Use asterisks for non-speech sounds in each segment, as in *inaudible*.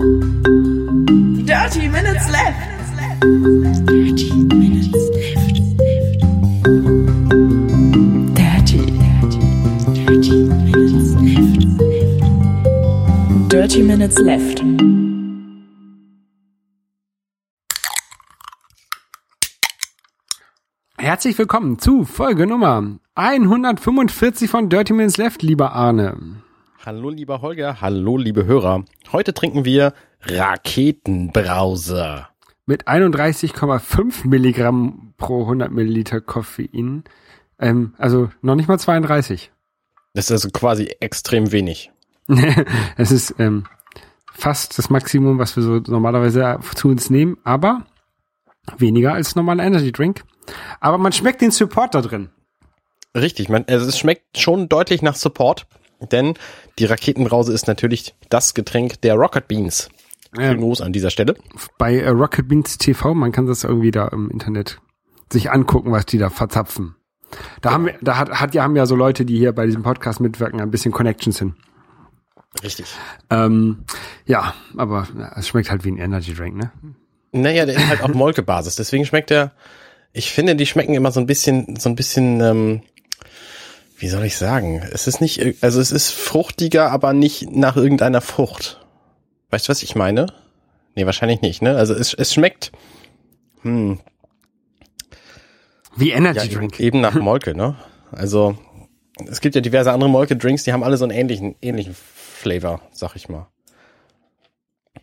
Dirty Minutes Left. Dirty Minutes Left. Dirty, dirty, dirty Minutes Left. Dirty Minutes Left. Herzlich willkommen zu Folge Nummer 145 von Dirty Minutes Left, lieber Arne. Hallo lieber Holger, hallo liebe Hörer. Heute trinken wir Raketenbrause. Mit 31,5 Milligramm pro 100 Milliliter Koffein. Ähm, also noch nicht mal 32. Das ist also quasi extrem wenig. *laughs* es ist ähm, fast das Maximum, was wir so normalerweise zu uns nehmen, aber weniger als normaler Energy Drink. Aber man schmeckt den Support da drin. Richtig, man, also es schmeckt schon deutlich nach Support, denn die Raketenbrause ist natürlich das Getränk der Rocket Beans. Schönen Gruß an dieser Stelle. bei äh, Rocket Beans TV, man kann das irgendwie da im Internet sich angucken, was die da verzapfen. Da haben wir, da hat, hat ja haben ja so Leute, die hier bei diesem Podcast mitwirken, ein bisschen Connections hin. Richtig. Ähm, ja, aber ja, es schmeckt halt wie ein Energy Drink, ne? Naja, der ist halt auf *laughs* Molkebasis, deswegen schmeckt er, ich finde, die schmecken immer so ein bisschen, so ein bisschen, ähm, wie soll ich sagen? Es ist nicht, also es ist fruchtiger, aber nicht nach irgendeiner Frucht. Weißt du, was ich meine? Nee, wahrscheinlich nicht, ne? Also es, es schmeckt, hm, Wie Energy ja, Drink. eben nach *laughs* Molke, ne? Also es gibt ja diverse andere Molke-Drinks, die haben alle so einen ähnlichen, ähnlichen Flavor, sag ich mal.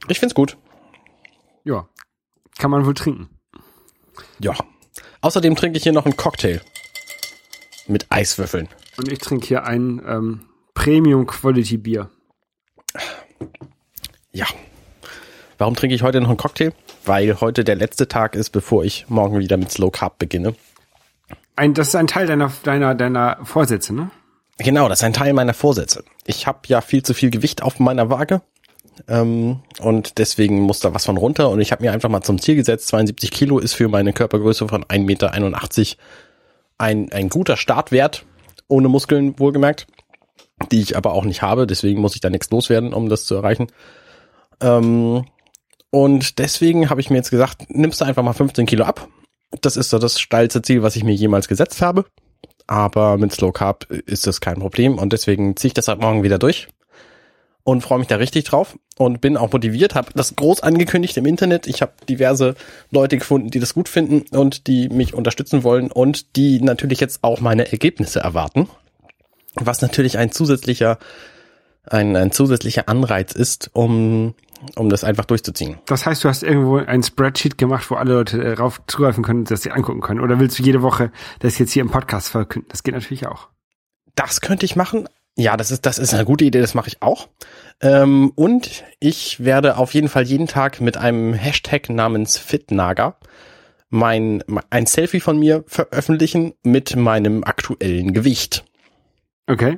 Ich find's gut. Ja, kann man wohl trinken. Ja. Außerdem trinke ich hier noch einen Cocktail. Mit Eiswürfeln. Und ich trinke hier ein ähm, Premium Quality Bier. Ja. Warum trinke ich heute noch einen Cocktail? Weil heute der letzte Tag ist, bevor ich morgen wieder mit Slow Carb beginne. Ein, das ist ein Teil deiner deiner deiner Vorsätze, ne? Genau, das ist ein Teil meiner Vorsätze. Ich habe ja viel zu viel Gewicht auf meiner Waage. Ähm, und deswegen muss da was von runter. Und ich habe mir einfach mal zum Ziel gesetzt, 72 Kilo ist für meine Körpergröße von 1,81 Meter ein, ein guter Startwert, ohne Muskeln wohlgemerkt, die ich aber auch nicht habe. Deswegen muss ich da nichts loswerden, um das zu erreichen. Ähm, und deswegen habe ich mir jetzt gesagt, nimmst du einfach mal 15 Kilo ab. Das ist so das steilste Ziel, was ich mir jemals gesetzt habe. Aber mit Slow Carb ist das kein Problem und deswegen ziehe ich das ab morgen wieder durch und freue mich da richtig drauf und bin auch motiviert, habe das groß angekündigt im Internet. Ich habe diverse Leute gefunden, die das gut finden und die mich unterstützen wollen und die natürlich jetzt auch meine Ergebnisse erwarten. Was natürlich ein zusätzlicher ein, ein zusätzlicher Anreiz ist, um um das einfach durchzuziehen. Das heißt, du hast irgendwo ein Spreadsheet gemacht, wo alle Leute äh, rauf zugreifen können und das sie angucken können. Oder willst du jede Woche das jetzt hier im Podcast verkünden? Das geht natürlich auch. Das könnte ich machen. Ja, das ist, das ist eine gute Idee, das mache ich auch. Ähm, und ich werde auf jeden Fall jeden Tag mit einem Hashtag namens Fitnager mein, ein Selfie von mir veröffentlichen mit meinem aktuellen Gewicht. Okay.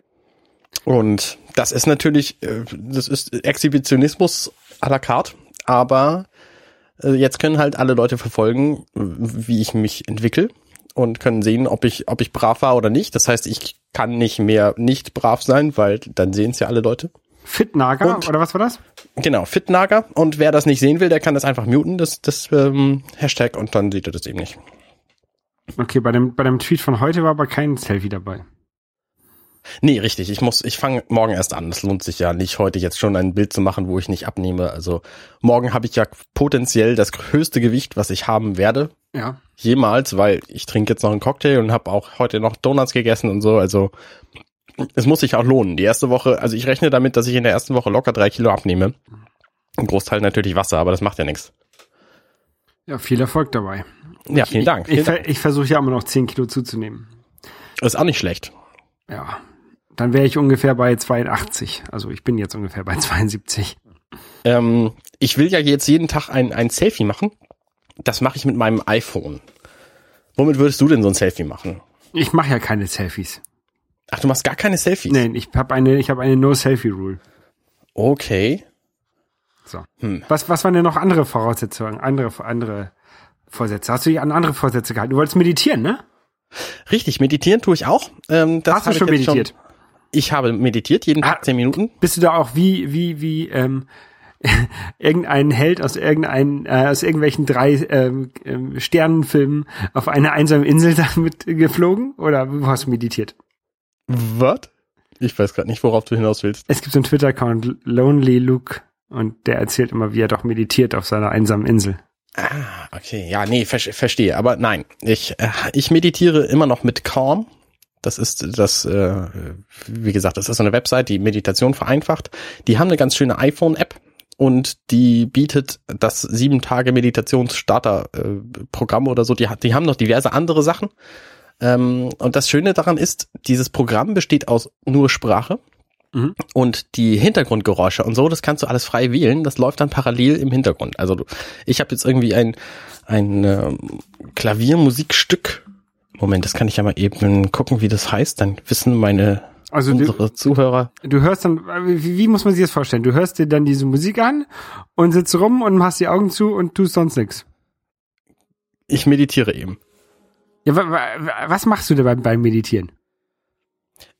Und das ist natürlich, äh, das ist Exhibitionismus à la carte, aber äh, jetzt können halt alle Leute verfolgen, wie ich mich entwickle und können sehen, ob ich, ob ich brav war oder nicht. Das heißt, ich kann nicht mehr nicht brav sein, weil dann sehen es ja alle Leute. Fitnager, Und- oder was war das? Genau, Fitnager. Und wer das nicht sehen will, der kann das einfach muten, das, das ähm, Hashtag, und dann sieht er das eben nicht. Okay, bei dem, bei dem Tweet von heute war aber kein Selfie dabei. Nee, richtig. Ich muss, ich fange morgen erst an. Es lohnt sich ja nicht, heute jetzt schon ein Bild zu machen, wo ich nicht abnehme. Also morgen habe ich ja potenziell das höchste Gewicht, was ich haben werde. Ja. Jemals, weil ich trinke jetzt noch einen Cocktail und habe auch heute noch Donuts gegessen und so. Also es muss sich auch lohnen. Die erste Woche, also ich rechne damit, dass ich in der ersten Woche locker drei Kilo abnehme. Ein Großteil natürlich Wasser, aber das macht ja nichts. Ja, viel Erfolg dabei. Ja, vielen Dank. Ich, ich, ver- ich versuche ja immer noch 10 Kilo zuzunehmen. Ist auch nicht schlecht. Ja. Dann wäre ich ungefähr bei 82. Also ich bin jetzt ungefähr bei 72. Ähm, ich will ja jetzt jeden Tag ein, ein Selfie machen. Das mache ich mit meinem iPhone. Womit würdest du denn so ein Selfie machen? Ich mache ja keine Selfies. Ach, du machst gar keine Selfies? Nein, ich habe eine, ich habe eine No-Selfie-Rule. Okay. So. Hm. Was, was waren denn noch andere Voraussetzungen, andere, andere Vorsätze? Hast du dich an andere Vorsätze gehalten? Du wolltest meditieren, ne? Richtig, meditieren tue ich auch. Ähm, Hast du schon meditiert? ich habe meditiert, jeden Ah. Tag zehn Minuten. Bist du da auch wie, wie, wie, ähm, *laughs* irgendeinen Held aus irgendeinen, äh, aus irgendwelchen drei ähm, ähm, Sternenfilmen auf eine einsame Insel *laughs* damit geflogen? Oder wo hast du meditiert? Was? Ich weiß gerade nicht, worauf du hinaus willst. Es gibt so einen Twitter-Account, Lonely Luke, und der erzählt immer, wie er doch meditiert auf seiner einsamen Insel. Ah, okay. Ja, nee, ver verstehe. Aber nein, ich, äh, ich meditiere immer noch mit Calm. Das ist das, äh, wie gesagt, das ist so eine Website, die Meditation vereinfacht. Die haben eine ganz schöne iPhone-App und die bietet das sieben Tage Meditationsstarter-Programm oder so. Die, die haben noch diverse andere Sachen. Ähm, und das Schöne daran ist, dieses Programm besteht aus nur Sprache. Mhm. Und die Hintergrundgeräusche und so, das kannst du alles frei wählen. Das läuft dann parallel im Hintergrund. Also du, ich habe jetzt irgendwie ein, ein ähm, Klaviermusikstück. Moment, das kann ich ja mal eben gucken, wie das heißt. Dann wissen meine Also unsere du, Zuhörer. du hörst dann, wie, wie muss man sich das vorstellen? Du hörst dir dann diese Musik an und sitzt rum und machst die Augen zu und tust sonst nichts. Ich meditiere eben. Ja, wa, wa, was machst du dabei beim Meditieren?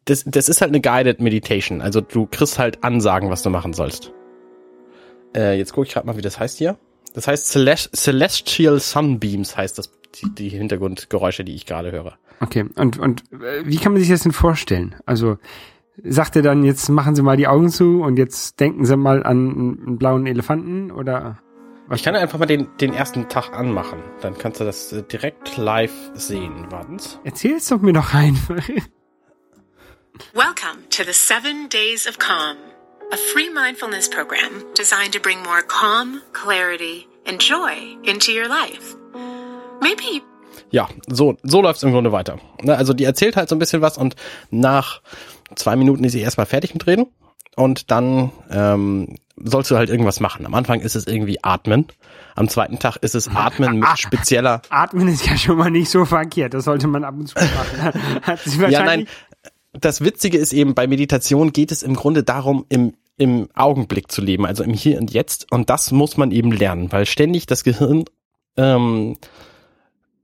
Das, das ist halt eine Guided Meditation. Also du kriegst halt Ansagen, was du machen sollst. Äh, jetzt gucke ich gerade mal, wie das heißt hier. Das heißt Celest Celestial Sunbeams heißt das, die, die Hintergrundgeräusche, die ich gerade höre. Okay, und, und äh, wie kann man sich das denn vorstellen? Also sagt er dann, jetzt machen Sie mal die Augen zu und jetzt denken Sie mal an einen, blauen Elefanten oder Ich kann einfach mal den, den ersten Tag anmachen. Dann kannst du das äh, direkt live sehen. Wartens. erzähl's doch mir doch einfach. Welcome to the Seven Days of Calm, a free mindfulness program designed to bring more calm, clarity, and joy into your life. Maybe Ja, so, so läuft's im Grunde weiter. Ne, Also die erzählt halt so ein bisschen was und nach zwei Minuten ist sie erstmal fertig mit Reden und dann ähm, sollst du halt irgendwas machen. Am Anfang ist es irgendwie Atmen. Am zweiten Tag ist es Atmen mit *laughs* spezieller. Atmen ist ja schon mal nicht so verkehrt, das sollte man ab und zu machen. *laughs* Hat sich Ja, nein. wahrscheinlich Das Witzige ist eben, bei Meditation geht es im Grunde darum, im, im Augenblick zu leben, also im Hier und Jetzt. Und das muss man eben lernen, weil ständig das Gehirn ähm,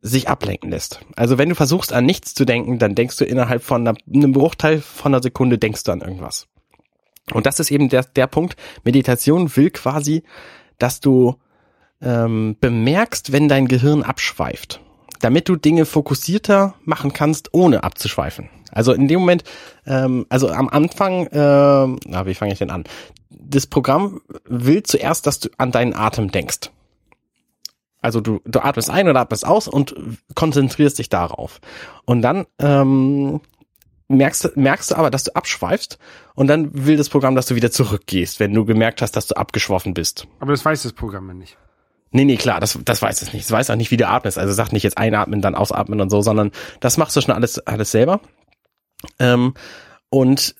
sich ablenken lässt. Also wenn du versuchst an nichts zu denken, dann denkst du innerhalb von einer, einem Bruchteil von einer Sekunde denkst du an irgendwas. Und das ist eben der, der Punkt. Meditation will quasi, dass du ähm, bemerkst, wenn dein Gehirn abschweift, damit du Dinge fokussierter machen kannst, ohne abzuschweifen. Also in dem Moment, ähm, also am Anfang, ähm, na, wie fange ich denn an? Das Programm will zuerst, dass du an deinen Atem denkst. Also du, du atmest ein oder atmest aus und konzentrierst dich darauf. Und dann ähm, merkst, du- merkst du aber, dass du abschweifst und dann will das Programm, dass du wieder zurückgehst, wenn du gemerkt hast, dass du abgeschwoffen bist. Aber das weiß das Programm ja nicht. Nee, nee, klar, das, das weiß es nicht. Es weiß auch nicht, wie du atmest. Also sagt nicht jetzt einatmen, dann ausatmen und so, sondern das machst du schon alles, alles selber. Ähm, und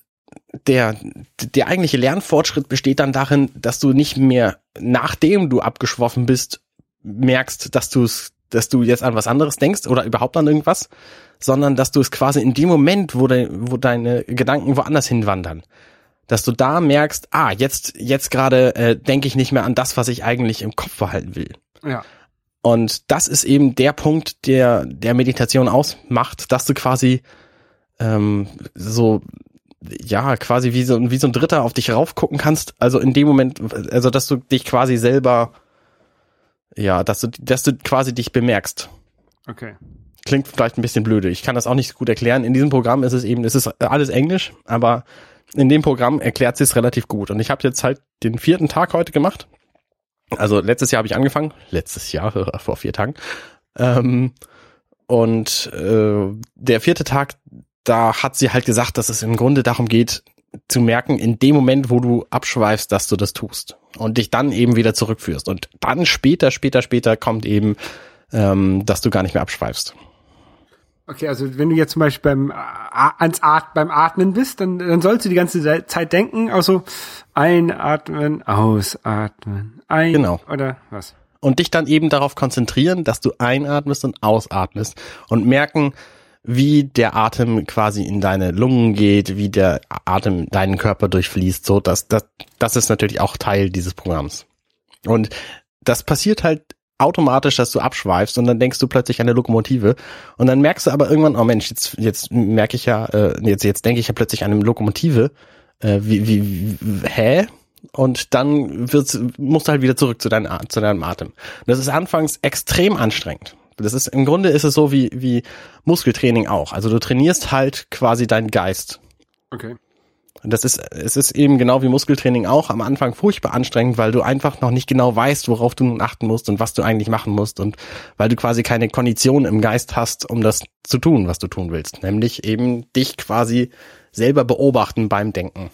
der, der eigentliche Lernfortschritt besteht dann darin, dass du nicht mehr, nachdem du abgeschwoffen bist, merkst, dass du es, dass du jetzt an was anderes denkst oder überhaupt an irgendwas, sondern dass du es quasi in dem Moment, wo, de, wo deine Gedanken woanders hinwandern, dass du da merkst, ah, jetzt, jetzt gerade äh, denke ich nicht mehr an das, was ich eigentlich im Kopf behalten will. Ja. Und das ist eben der Punkt, der der Meditation ausmacht, dass du quasi ähm, so ja quasi wie so wie so ein Dritter auf dich raufgucken kannst. Also in dem Moment, also dass du dich quasi selber ja, dass du dass du quasi dich bemerkst. Okay. Klingt vielleicht ein bisschen blöde. Ich kann das auch nicht so gut erklären. In diesem Programm ist es eben, es ist alles Englisch, aber in dem Programm erklärt sie es relativ gut. Und ich habe jetzt halt den vierten Tag heute gemacht. Also letztes Jahr habe ich angefangen. Letztes Jahr, *laughs* vor vier Tagen. Ähm, und äh, der vierte Tag, da hat sie halt gesagt, dass es im Grunde darum geht, zu merken, in dem Moment, wo du abschweifst, dass du das tust. Und dich dann eben wieder zurückführst. Und dann später, später, später kommt eben, ähm, dass du gar nicht mehr abschweifst. Okay, also wenn du jetzt zum Beispiel beim, A- ans At beim Atmen bist, dann, dann sollst du die ganze Ze- Zeit denken, also einatmen, ausatmen, ein Genau. oder was? und dich dann eben darauf konzentrieren, dass du einatmest und ausatmest und merken, wie der Atem quasi in deine Lungen geht, wie der Atem deinen Körper durchfließt, so dass das das ist natürlich auch Teil dieses Programms. Und das passiert halt automatisch, dass du abschweifst und dann denkst du plötzlich an eine Lokomotive und dann merkst du aber irgendwann, oh Mensch, jetzt jetzt merke ich ja, äh, jetzt jetzt denke ich ja plötzlich an eine Lokomotive. Äh, wie, wie, wie hä? und dann wird's, musst du halt wieder zurück zu, dein, zu deinem Atem. Und das ist anfangs extrem anstrengend. Das ist im Grunde ist es so wie, wie Muskeltraining auch. Also du trainierst halt quasi deinen Geist. Okay. Und das ist, es ist eben genau wie Muskeltraining auch am Anfang furchtbar anstrengend, weil du einfach noch nicht genau weißt, worauf du nun achten musst und was du eigentlich machen musst und weil du quasi keine Kondition im Geist hast, um das zu tun, was du tun willst. Nämlich eben dich quasi selber beobachten beim Denken.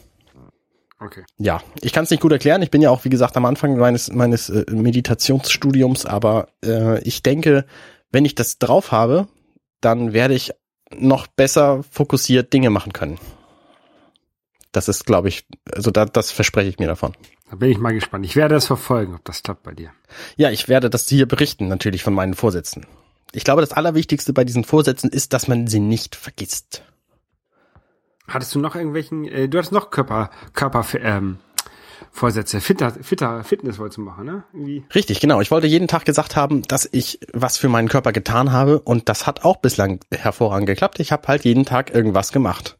Okay. Ja, ich kann es nicht gut erklären. Ich bin ja auch, wie gesagt, am Anfang meines, meines äh, Meditationsstudiums, aber äh, ich denke, wenn ich das drauf habe, dann werde ich noch besser fokussiert Dinge machen können. Das ist, glaube ich, also da, das verspreche ich mir davon. Da bin ich mal gespannt. Ich werde das verfolgen, ob das klappt bei dir. Ja, ich werde das hier berichten, natürlich von meinen Vorsätzen. Ich glaube, das Allerwichtigste bei diesen Vorsätzen ist, dass man sie nicht vergisst. Hattest du noch irgendwelchen, äh, du hattest noch Körper, Körper, ähm, Vorsätze, fitter, fitter, Fitness wolltest du machen, ne? Irgendwie. Richtig, genau. Ich wollte jeden Tag gesagt haben, dass ich was für meinen Körper getan habe und das hat auch bislang hervorragend geklappt. Ich habe halt jeden Tag irgendwas gemacht.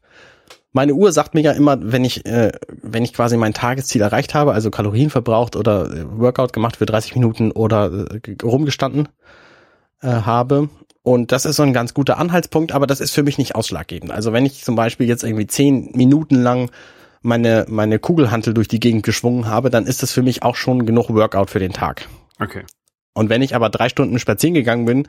Meine Uhr sagt mir ja immer, wenn ich, äh, wenn ich quasi mein Tagesziel erreicht habe, also Kalorien verbraucht oder äh, Workout gemacht für 30 Minuten oder äh, rumgestanden äh, habe. Und das ist so ein ganz guter Anhaltspunkt, aber das ist für mich nicht ausschlaggebend. Also wenn ich zum Beispiel jetzt irgendwie 10 Minuten lang meine, meine Kugelhantel durch die Gegend geschwungen habe, dann ist das für mich auch schon genug Workout für den Tag. Okay. Und wenn ich aber drei Stunden spazieren gegangen bin,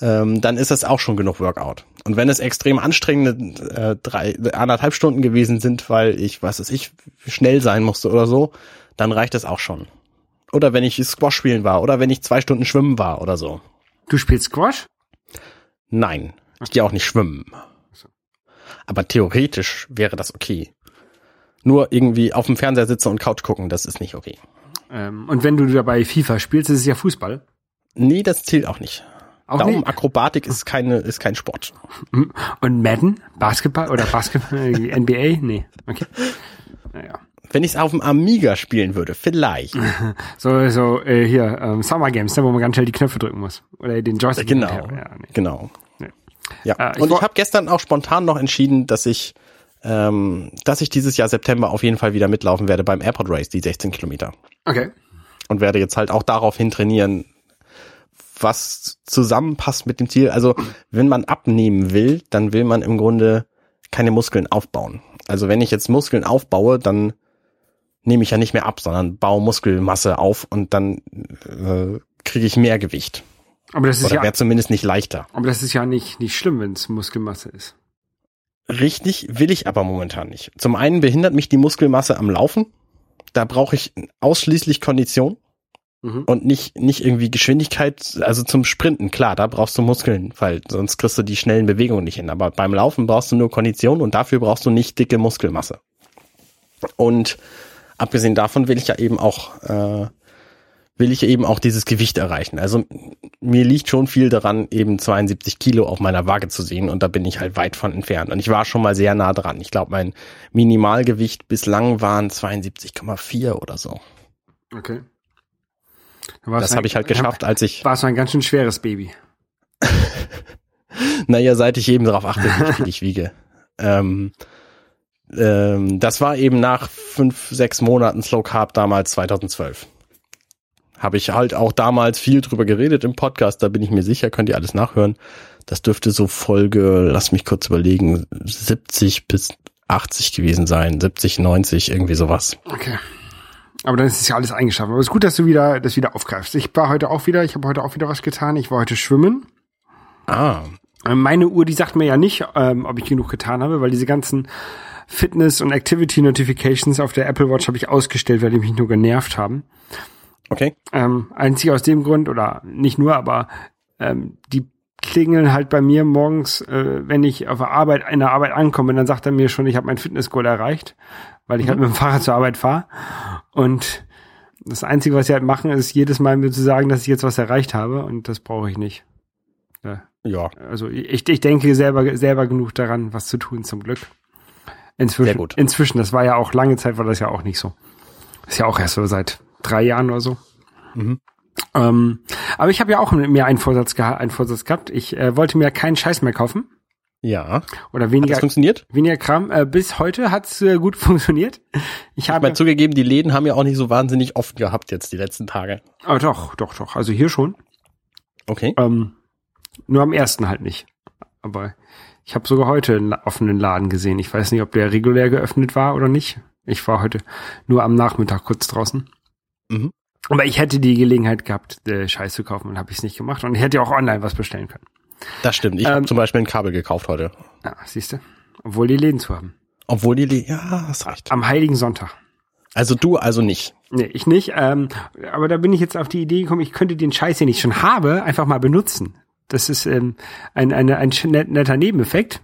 ähm, dann ist das auch schon genug Workout. Und wenn es extrem anstrengende äh, drei, anderthalb Stunden gewesen sind, weil ich, was weiß ich, schnell sein musste oder so, dann reicht das auch schon. Oder wenn ich Squash spielen war, oder wenn ich zwei Stunden schwimmen war oder so. Du spielst Squash? Nein, ich gehe auch nicht schwimmen. Aber theoretisch wäre das okay. Nur irgendwie auf dem Fernseher sitzen und Couch gucken, das ist nicht okay. Ähm, und wenn du dabei FIFA spielst, ist es ja Fußball. Nee, das zählt auch nicht. Auch Daumenakrobatik ist keine, ist kein Sport. Und Madden? Basketball oder Basketball? *laughs* NBA? Nee. Okay. Naja. Wenn ich es auf dem Amiga spielen würde, vielleicht. *laughs* So, so, äh, hier, ähm, Summer Games, ne, wo man ganz schnell die Knöpfe drücken muss. Oder den Joystick. Genau. Ja, nee. genau. Nee. Ja. Äh, ich und ich habe gestern auch spontan noch entschieden, dass ich, ähm, dass ich dieses Jahr September auf jeden Fall wieder mitlaufen werde beim Airport Race, die 16 Kilometer. Okay. Und werde jetzt halt auch daraufhin trainieren, was zusammenpasst mit dem Ziel. Also wenn man abnehmen will, dann will man im Grunde keine Muskeln aufbauen. Also wenn ich jetzt Muskeln aufbaue, dann nehme ich ja nicht mehr ab, sondern baue Muskelmasse auf und dann äh, kriege ich mehr Gewicht. Aber das ist Oder ja, wäre zumindest nicht leichter. aber das ist ja nicht, nicht schlimm, wenn es Muskelmasse ist. Richtig will ich aber momentan nicht. Zum einen behindert mich die Muskelmasse am Laufen. Da brauche ich ausschließlich Kondition Mhm. und nicht, nicht irgendwie Geschwindigkeit. Also zum Sprinten, klar, da brauchst du Muskeln, weil sonst kriegst du die schnellen Bewegungen nicht hin. Aber beim Laufen brauchst du nur Kondition und dafür brauchst du nicht dicke Muskelmasse. Und abgesehen davon will ich ja eben auch, äh, will ich eben auch dieses Gewicht erreichen. Also mir liegt schon viel daran, eben 72 Kilo auf meiner Waage zu sehen und da bin ich halt weit von entfernt. Und ich war schon mal sehr nah dran. Ich glaube, mein Minimalgewicht bislang waren 72,4 oder so. Okay. Das habe ich halt geschafft, als ich, War so ein ganz schön schweres Baby. *laughs* naja, seit ich eben darauf achte, wie viel ich wiege. Ähm, ähm, das war eben nach fünf, sechs Monaten Slow Carb damals 2012. Habe ich halt auch damals viel drüber geredet im Podcast, da bin ich mir sicher, könnt ihr alles nachhören. Das dürfte so Folge, lass mich kurz überlegen, 70 bis 80 gewesen sein, 70, 90, irgendwie sowas. Okay. Aber dann ist es ja alles eingeschafft. Aber es ist gut, dass du wieder das wieder aufgreifst. Ich war heute auch wieder, ich habe heute auch wieder was getan. Ich war heute schwimmen. Ah, Ähm, Meine Uhr, die sagt mir ja nicht, ähm, ob ich genug getan habe, weil diese ganzen Fitness- und Activity-Notifications auf der Apple Watch habe ich ausgestellt, weil die mich nur genervt haben. okay. Ähm, einzig aus dem Grund, oder nicht nur, aber ähm, die klingeln halt bei mir morgens, äh, wenn ich auf der Arbeit, in der Arbeit ankomme, dann sagt er mir schon, ich habe mein Fitnessgoal erreicht, weil ich halt mit dem Fahrrad zur Arbeit fahre. Und das Einzige, was sie halt machen, ist jedes Mal mir zu sagen, dass ich jetzt was erreicht habe und das brauche ich nicht. Ja, Ja, also ich, ich denke selber, selber genug daran, was zu tun, zum Glück. Inzwischen, Sehr gut. inzwischen, das war ja auch lange Zeit, war das ja auch nicht so. Ist ja auch erst so seit drei Jahren oder so. Mhm. Ähm, aber ich habe ja auch mir einen Vorsatz, geha einen Vorsatz gehabt. Ich äh, wollte mir keinen Scheiß mehr kaufen. Ja. Oder Hat weniger, das funktioniert? weniger Kram. Äh, bis heute hat's äh, gut *laughs* funktioniert. Ich Ich habe, meine, zugegeben, die Läden haben ja auch nicht so wahnsinnig oft gehabt jetzt die letzten Tage. oh, doch, doch, doch. Also hier schon. Okay. Ähm, nur am ersten halt nicht. Aber ich habe sogar heute einen offenen Laden gesehen. Ich weiß nicht, ob der regulär geöffnet war oder nicht. Ich war heute nur am Nachmittag kurz draußen. Mhm. Aber ich hätte die Gelegenheit gehabt, äh, Scheiß zu kaufen und habe ich es nicht gemacht. Und ich hätte auch online was bestellen können. Das stimmt. Ich Ähm, habe zum Beispiel ein Kabel gekauft heute. Ja, siehst du. Obwohl die Läden zu haben. Obwohl die, Le ja, hast recht. Am Heiligen Sonntag. Also du also nicht. Nee, ich nicht. Ähm, aber da bin ich jetzt auf die Idee gekommen, ich könnte den Scheiß, den ich schon habe, einfach mal benutzen. Das ist ähm, ein, eine, ein netter Nebeneffekt.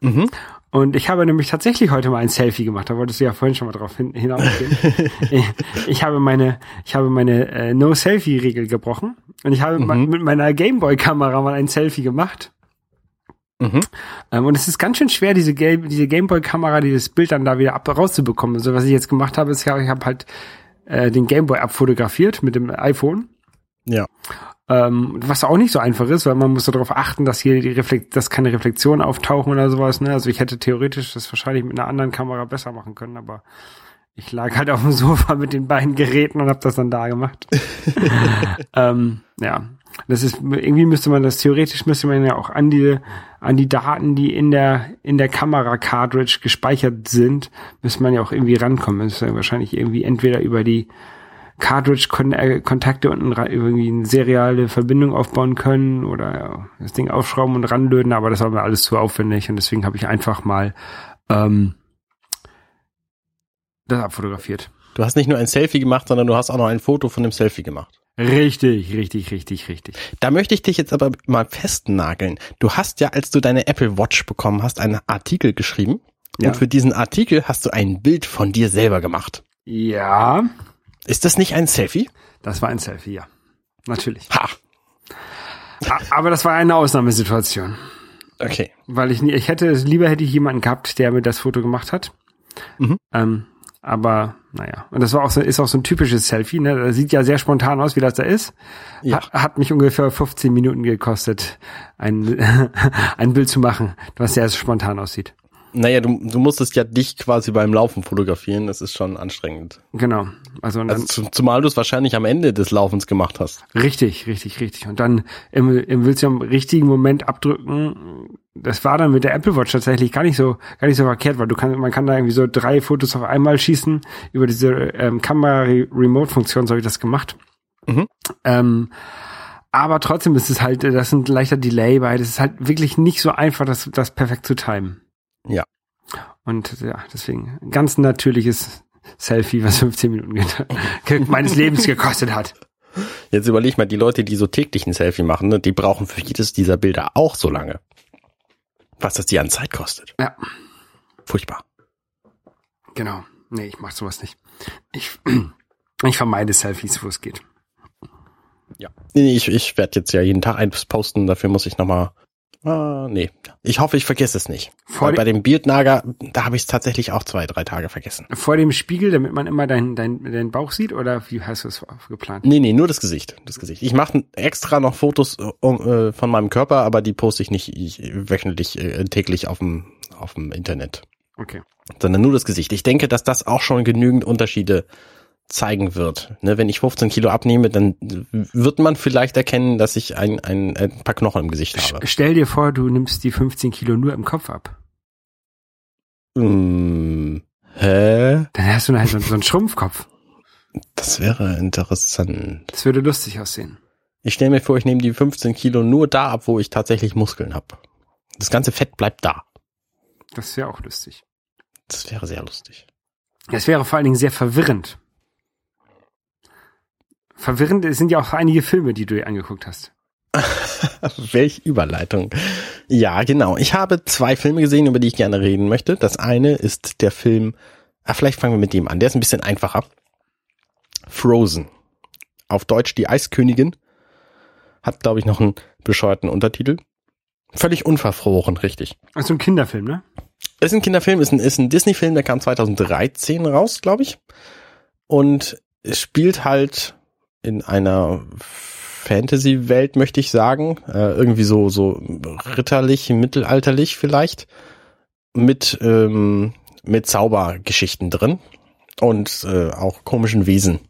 Mhm. Und ich habe nämlich tatsächlich heute mal ein Selfie gemacht. Da wolltest du ja vorhin schon mal drauf hin, hinausgehen. *laughs* ich, ich habe meine, ich habe meine äh, No-Selfie-Regel gebrochen. Und ich habe ma- mit meiner Gameboy-Kamera mal ein Selfie gemacht. Mhm. Ähm, und es ist ganz schön schwer, diese, Game, diese Gameboy-Kamera, dieses Bild dann da wieder ab, rauszubekommen. Also was ich jetzt gemacht habe, ist, ich habe hab halt äh, den Gameboy abfotografiert mit dem iPhone. Ja. Ähm, was auch nicht so einfach ist, weil man muss darauf achten, dass hier die Reflekt dass keine Reflexionen auftauchen oder sowas. Ne? Also ich hätte theoretisch das wahrscheinlich mit einer anderen Kamera besser machen können, aber ich lag halt auf dem Sofa mit den beiden Geräten und habe das dann da gemacht. *laughs* ähm, ja, das ist irgendwie müsste man das theoretisch müsste man ja auch an die an die Daten, die in der in der Kamera Cartridge gespeichert sind, müsste man ja auch irgendwie rankommen. Das ist ja wahrscheinlich irgendwie entweder über die Cartridge-Kontakte unten ra- irgendwie eine seriale Verbindung aufbauen können oder das Ding aufschrauben und ranlöten, aber das war mir alles zu aufwendig und deswegen habe ich einfach mal ähm, das abfotografiert. Du hast nicht nur ein Selfie gemacht, sondern du hast auch noch ein Foto von dem Selfie gemacht. Richtig, richtig, richtig, richtig. Da möchte ich dich jetzt aber mal festnageln. Du hast ja, als du deine Apple Watch bekommen hast, einen Artikel geschrieben. Ja. Und für diesen Artikel hast du ein Bild von dir selber gemacht. Ja, Ist das nicht ein Selfie? das war ein Selfie, ja. Natürlich. Ha. Aber das war eine Ausnahmesituation. Okay. Weil ich nie, ich hätte, lieber hätte ich jemanden gehabt, der mir das Foto gemacht hat. Mhm. Ähm, aber, naja. Und das war auch so, ist auch so ein typisches Selfie, ne? Das sieht ja sehr spontan aus, wie das da ist. Ja. Hat, hat mich ungefähr 15 Minuten gekostet, ein, *laughs* ein Bild zu machen, was sehr spontan aussieht. Naja, du, du musstest ja dich quasi beim Laufen fotografieren. Das ist schon anstrengend. Genau. Also, und dann, Also zu, zumal du es wahrscheinlich am Ende des Laufens gemacht hast. Richtig, richtig, richtig. Und dann im, im willst du im richtigen Moment abdrücken. Das war dann mit der Apple Watch tatsächlich gar nicht so, gar nicht so verkehrt, weil du kannst, man kann da irgendwie so drei Fotos auf einmal schießen. Über diese ähm, Kamera-Remote-Funktion so habe ich das gemacht. Mhm. Ähm, aber trotzdem ist es halt, das ist ein leichter Delay bei. Das ist halt wirklich nicht so einfach, das, das perfekt zu timen. Ja. Und ja, deswegen ein ganz natürliches Selfie, was 15 Minuten meines Lebens gekostet hat. Jetzt überleg mal, die Leute, die so täglich ein Selfie machen, ne, die brauchen für jedes dieser Bilder auch so lange. Was das die an Zeit kostet. Ja. Furchtbar. Genau. Nee, ich mach sowas nicht. Ich, ich vermeide Selfies, wo es geht. Ja. Nee, Ich, ich werde jetzt ja jeden Tag eins posten, dafür muss ich nochmal. Ah, nee. Ich hoffe, ich vergesse es nicht. Vor bei dem Bildnager, da habe ich es tatsächlich auch zwei, drei Tage vergessen. Vor dem Spiegel, damit man immer deinen dein, deinen Bauch sieht, oder wie hast du es geplant? Nee, nee, nur das Gesicht. Das Gesicht. Ich mache extra noch Fotos äh, um, äh, von meinem Körper, aber die poste ich nicht ich, wöchentlich, äh, täglich auf dem, auf dem Internet. Okay. Sondern nur das Gesicht. Ich denke, dass das auch schon genügend Unterschiede zeigen wird. Ne, wenn ich 15 Kilo abnehme, dann wird man vielleicht erkennen, dass ich ein, ein, ein paar Knochen im Gesicht habe. Stell dir vor, du nimmst die 15 Kilo nur im Kopf ab. Hm, hä? Dann hast du halt so, so einen Schrumpfkopf. Das wäre interessant. Das würde lustig aussehen. Ich stelle mir vor, ich nehme die 15 Kilo nur da ab, wo ich tatsächlich Muskeln habe. Das ganze Fett bleibt da. Das wäre auch lustig. Das wäre sehr lustig. Es wäre vor allen Dingen sehr verwirrend. Verwirrend sind ja auch einige Filme, die du dir angeguckt hast. *laughs* Welch Überleitung. Ja, genau. Ich habe zwei Filme gesehen, über die ich gerne reden möchte. Das eine ist der Film, ah, vielleicht fangen wir mit dem an. Der ist ein bisschen einfacher. Frozen. Auf Deutsch die Eiskönigin. Hat, glaube ich, noch einen bescheuerten Untertitel. Völlig unverfroren, richtig. Also ein Kinderfilm, ne? Ist ein Kinderfilm, ist ein, ist ein Disney-Film, der kam 2013 raus, glaube ich. Und es spielt halt in einer Fantasy-Welt, möchte ich sagen. Äh, irgendwie so, so ritterlich, mittelalterlich vielleicht. Mit, ähm, mit Zaubergeschichten drin. Und äh, auch komischen Wesen.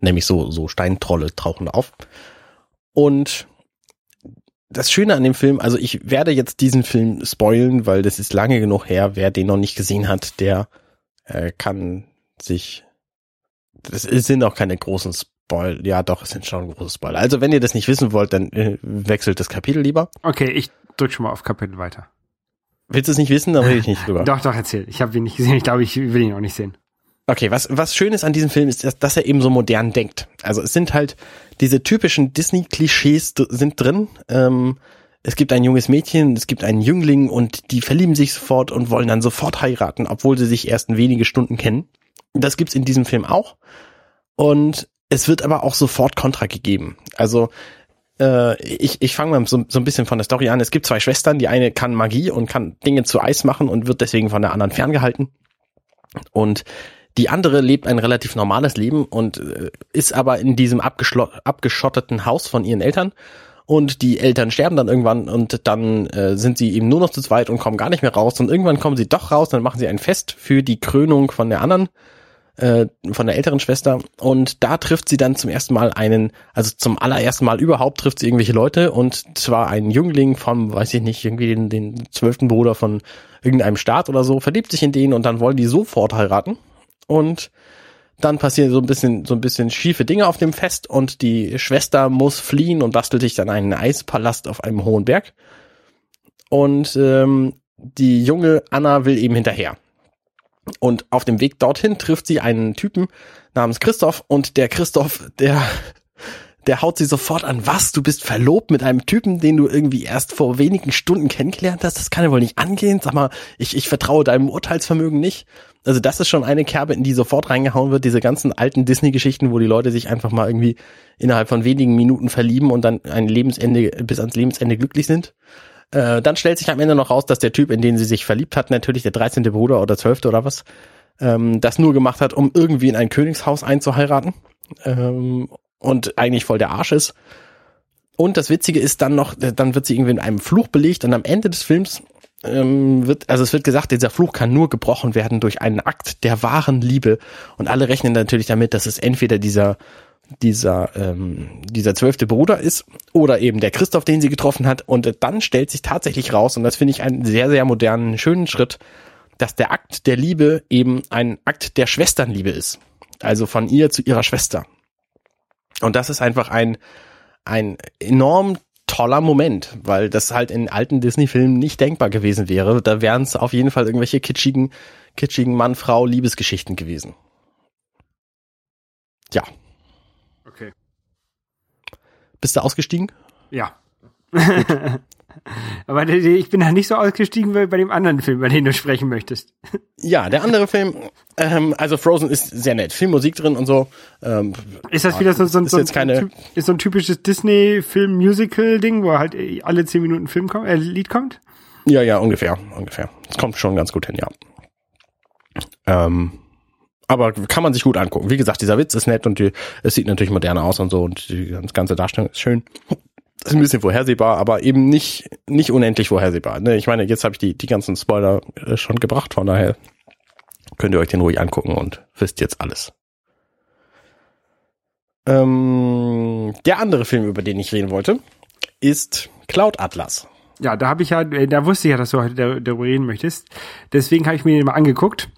Nämlich so, so Steintrolle tauchen auf. Und das Schöne an dem Film, also ich werde jetzt diesen Film spoilen, weil das ist lange genug her. Wer den noch nicht gesehen hat, der äh, kann sich. Das sind auch keine großen Spoil. Ja, doch, es sind schon große Spoiler. Also wenn ihr das nicht wissen wollt, dann äh, wechselt das Kapitel lieber. Okay, ich drück schon mal auf Kapitel weiter. Willst du es nicht wissen, dann rede ich nicht drüber. *laughs* Doch, doch, erzähl. Ich habe ihn nicht gesehen. Ich glaube, ich will ihn auch nicht sehen. Okay, was, was schön ist an diesem Film ist, dass, dass er eben so modern denkt. Also es sind halt diese typischen Disney-Klischees sind drin. Ähm, es gibt ein junges Mädchen, es gibt einen Jüngling und die verlieben sich sofort und wollen dann sofort heiraten, obwohl sie sich erst wenige Stunden kennen. Das gibt's in diesem Film auch. Und es wird aber auch sofort Kontra gegeben. Also äh, ich, ich fange mal so, so ein bisschen von der Story an. Es gibt zwei Schwestern, die eine kann Magie und kann Dinge zu Eis machen und wird deswegen von der anderen ferngehalten. Und die andere lebt ein relativ normales Leben und äh, ist aber in diesem abgeschotteten Haus von ihren Eltern. Und die Eltern sterben dann irgendwann und dann äh, sind sie eben nur noch zu zweit und kommen gar nicht mehr raus. Und irgendwann kommen sie doch raus, dann machen sie ein Fest für die Krönung von der anderen, äh, von der älteren Schwester. Und da trifft sie dann zum ersten Mal einen, also zum allerersten Mal überhaupt trifft sie irgendwelche Leute und zwar einen Jüngling vom, weiß ich nicht, irgendwie den, zwölften Bruder von irgendeinem Staat oder so, verliebt sich in den und dann wollen die sofort heiraten. Und dann passieren so ein bisschen, so ein bisschen schiefe Dinge auf dem Fest und die Schwester muss fliehen und bastelt sich dann einen Eispalast auf einem hohen Berg. Und ähm, die junge Anna will eben hinterher. Und auf dem Weg dorthin trifft sie einen Typen namens Christoph und der Christoph, der der haut sie sofort an, was, du bist verlobt mit einem Typen, den du irgendwie erst vor wenigen Stunden kennengelernt hast, das kann ja wohl nicht angehen, sag mal, ich, ich vertraue deinem Urteilsvermögen nicht. Also das ist schon eine Kerbe, in die sofort reingehauen wird, diese ganzen alten Disney-Geschichten, wo die Leute sich einfach mal irgendwie innerhalb von wenigen Minuten verlieben und dann ein Lebensende, bis ans Lebensende glücklich sind. Äh, dann stellt sich am Ende noch raus, dass der Typ, in den sie sich verliebt hat, natürlich der 13. Bruder oder 12. oder was, ähm, das nur gemacht hat, um irgendwie in ein Königshaus einzuheiraten. Ähm, und eigentlich voll der Arsch ist. Und das Witzige ist dann noch, dann wird sie irgendwie in einem Fluch belegt und am Ende des Films ähm, wird, also es wird gesagt, dieser Fluch kann nur gebrochen werden durch einen Akt der wahren Liebe. Und alle rechnen natürlich damit, dass es entweder dieser dieser ähm, dieser zwölfte Bruder ist oder eben der Christoph, den sie getroffen hat. Und dann stellt sich tatsächlich raus, und das finde ich einen sehr, sehr modernen, schönen Schritt, dass der Akt der Liebe eben ein Akt der Schwesternliebe ist. Also von ihr zu ihrer Schwester. Und das ist einfach ein, ein enorm toller Moment, weil das halt in alten Disney-Filmen nicht denkbar gewesen wäre. Da wären es auf jeden Fall irgendwelche kitschigen, kitschigen Mann-Frau-Liebesgeschichten gewesen. Ja. Okay. Bist du ausgestiegen? Ja. *laughs* Aber ich bin da nicht so ausgestiegen wie bei dem anderen Film, über den du sprechen möchtest. Ja, der andere Film, ähm, also Frozen ist sehr nett. Viel Musik drin und so. Ähm, Ist das wieder so, so, Ist so, keine- typ- ist so ein typisches Disney-Film-Musical-Ding, wo halt alle zehn Minuten Film kommt, äh, Lied kommt? Ja, ja, ungefähr, ungefähr. Es kommt schon ganz gut hin, ja. Ähm, aber kann man sich gut angucken. Wie gesagt, dieser Witz ist nett und die, es sieht natürlich moderner aus und so und die ganze Darstellung ist schön. Ist ein bisschen vorhersehbar, aber eben nicht nicht unendlich vorhersehbar. Ne? Ich meine, jetzt habe ich die die ganzen Spoiler äh, schon gebracht, von daher könnt ihr euch den ruhig angucken und wisst jetzt alles. Ähm, der andere Film, über den ich reden wollte, ist Cloud Atlas. Ja, da habe ich ja, äh, da wusste ich ja, dass du heute dar- darüber reden möchtest. Deswegen habe ich mir den mal angeguckt.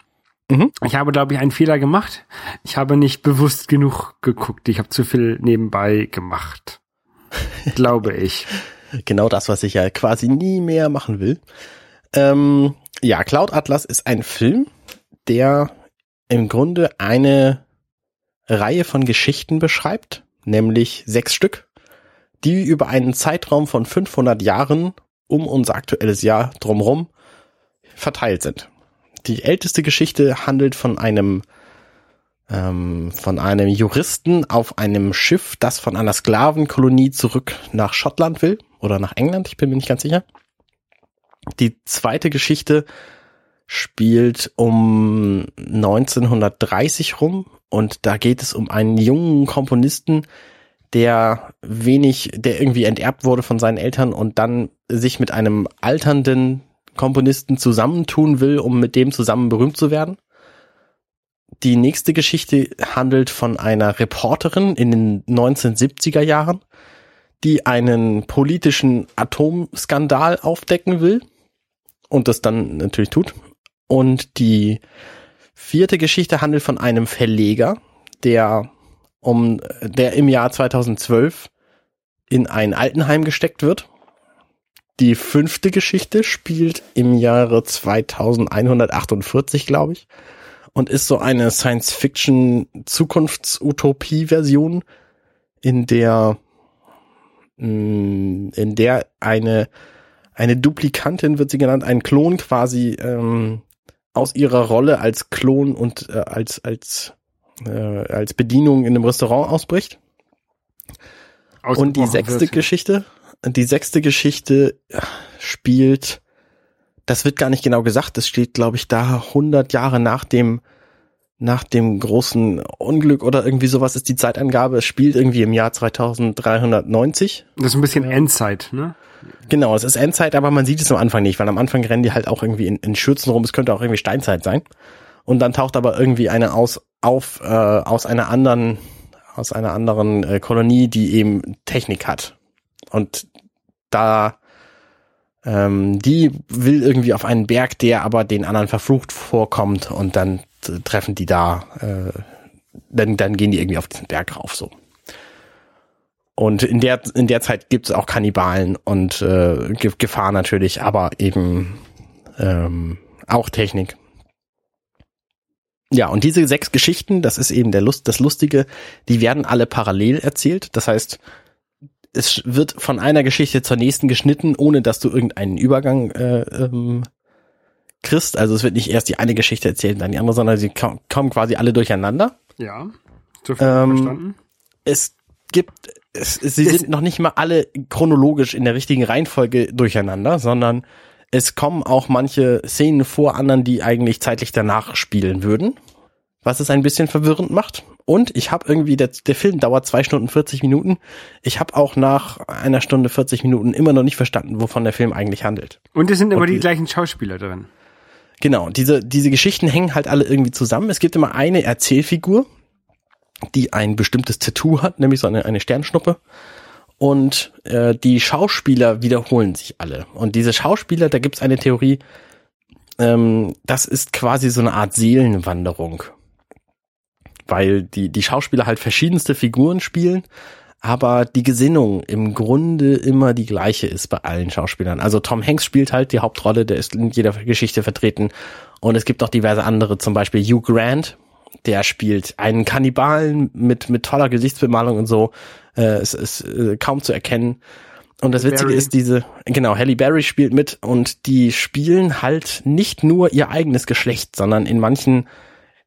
Mhm. Ich habe, glaube ich, einen Fehler gemacht. Ich habe nicht bewusst genug geguckt. Ich habe zu viel nebenbei gemacht. *laughs* glaube ich. Genau das, was ich ja quasi nie mehr machen will. Ähm, ja, Cloud Atlas ist ein Film, der im Grunde eine Reihe von Geschichten beschreibt, nämlich sechs Stück, die über einen Zeitraum von 500 Jahren um unser aktuelles Jahr drumherum verteilt sind. Die älteste Geschichte handelt von einem ähm, von einem Juristen auf einem Schiff, das von einer Sklavenkolonie zurück nach Schottland will oder nach England, ich bin mir nicht ganz sicher. Die zweite Geschichte spielt um 1930 rum und da geht es um einen jungen Komponisten, der wenig, der irgendwie enterbt wurde von seinen Eltern und dann sich mit einem alternden Komponisten zusammentun will, um mit dem zusammen berühmt zu werden. Die nächste Geschichte handelt von einer Reporterin in den 1970er Jahren, die einen politischen Atomskandal aufdecken will und das dann natürlich tut. Und die vierte Geschichte handelt von einem Verleger, der um der im Jahr 2012 in ein Altenheim gesteckt wird. Die fünfte Geschichte spielt im Jahre 2148, glaube ich, und ist so eine Science-Fiction-Zukunftsutopie-Version, in der mm, in der eine eine Duplikantin wird sie genannt, ein Klon quasi ähm, aus ihrer Rolle als Klon und äh, als als äh, als Bedienung in einem Restaurant ausbricht. Und die sechste wird. Geschichte, die sechste Geschichte spielt, das wird gar nicht genau gesagt, das steht, glaube ich, da 100 Jahre nach dem nach dem großen Unglück oder irgendwie sowas ist die Zeitangabe. Es spielt irgendwie im Jahr 2390. Das ist ein bisschen Endzeit, ne? Genau, es ist Endzeit, aber man sieht es am Anfang nicht, weil am Anfang rennen die halt auch irgendwie in, in Schürzen rum. Es könnte auch irgendwie Steinzeit sein. Und dann taucht aber irgendwie eine aus auf äh, aus einer anderen aus einer anderen äh, Kolonie, die eben Technik hat. Und da ähm, die will irgendwie auf einen Berg, der aber den anderen verflucht vorkommt und dann treffen die da, äh, dann, dann gehen die irgendwie auf diesen Berg rauf so. Und in der, in der Zeit gibt es auch Kannibalen und äh, Gefahr natürlich, aber eben ähm, auch Technik. Ja, und diese sechs Geschichten, das ist eben der Lust, das Lustige, die werden alle parallel erzählt. Das heißt, es wird von einer Geschichte zur nächsten geschnitten, ohne dass du irgendeinen Übergang äh, ähm, kriegst. Also es wird nicht erst die eine Geschichte erzählt, dann die andere, sondern sie kommen quasi alle durcheinander. Ja, so ähm, verstanden. Es gibt, es, sie sind noch nicht mal alle chronologisch in der richtigen Reihenfolge durcheinander, sondern es kommen auch manche Szenen vor anderen, die eigentlich zeitlich danach spielen würden, was es ein bisschen verwirrend macht. Und ich habe irgendwie, der, der Film dauert zwei Stunden 40 Minuten. Ich habe auch nach einer Stunde 40 Minuten immer noch nicht verstanden, wovon der Film eigentlich handelt. Und es sind immer die, die gleichen Schauspieler drin. Genau, diese, diese Geschichten hängen halt alle irgendwie zusammen. Es gibt immer eine Erzählfigur, die ein bestimmtes Tattoo hat, nämlich so eine, eine Sternschnuppe. Und äh, die Schauspieler wiederholen sich alle. Und diese Schauspieler, da gibt's eine Theorie, ähm, das ist quasi so eine Art Seelenwanderung. Weil die, die Schauspieler halt verschiedenste Figuren spielen aber die Gesinnung im Grunde immer die gleiche ist bei allen Schauspielern. Also Tom Hanks spielt halt die Hauptrolle, der ist in jeder Geschichte vertreten. Und es gibt auch diverse andere, zum Beispiel Hugh Grant, der spielt einen Kannibalen mit, mit toller Gesichtsbemalung und so. Äh, es ist äh, kaum zu erkennen. Und das Witzige Barry. ist diese, genau, Halle Berry spielt mit und die spielen halt nicht nur ihr eigenes Geschlecht, sondern in manchen,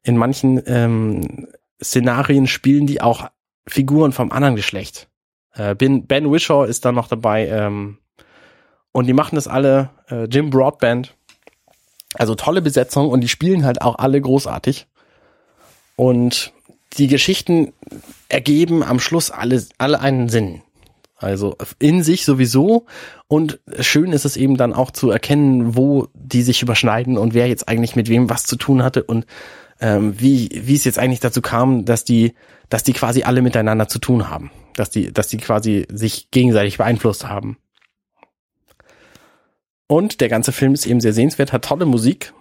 in manchen ähm, Szenarien spielen die auch Figuren vom anderen Geschlecht. Äh, ben, ben Wishaw ist da noch dabei. Ähm, und die machen das alle, äh, Jim Broadband. Also tolle Besetzung und die spielen halt auch alle großartig. Und die Geschichten ergeben am Schluss alle, alle einen Sinn. Also in sich sowieso. Und schön ist es eben dann auch zu erkennen, wo die sich überschneiden und wer jetzt eigentlich mit wem was zu tun hatte und ähm, wie, wie es jetzt eigentlich dazu kam, dass die, dass die quasi alle miteinander zu tun haben. Dass die, dass die quasi sich gegenseitig beeinflusst haben. Und der ganze Film ist eben sehr sehenswert, hat tolle Musik,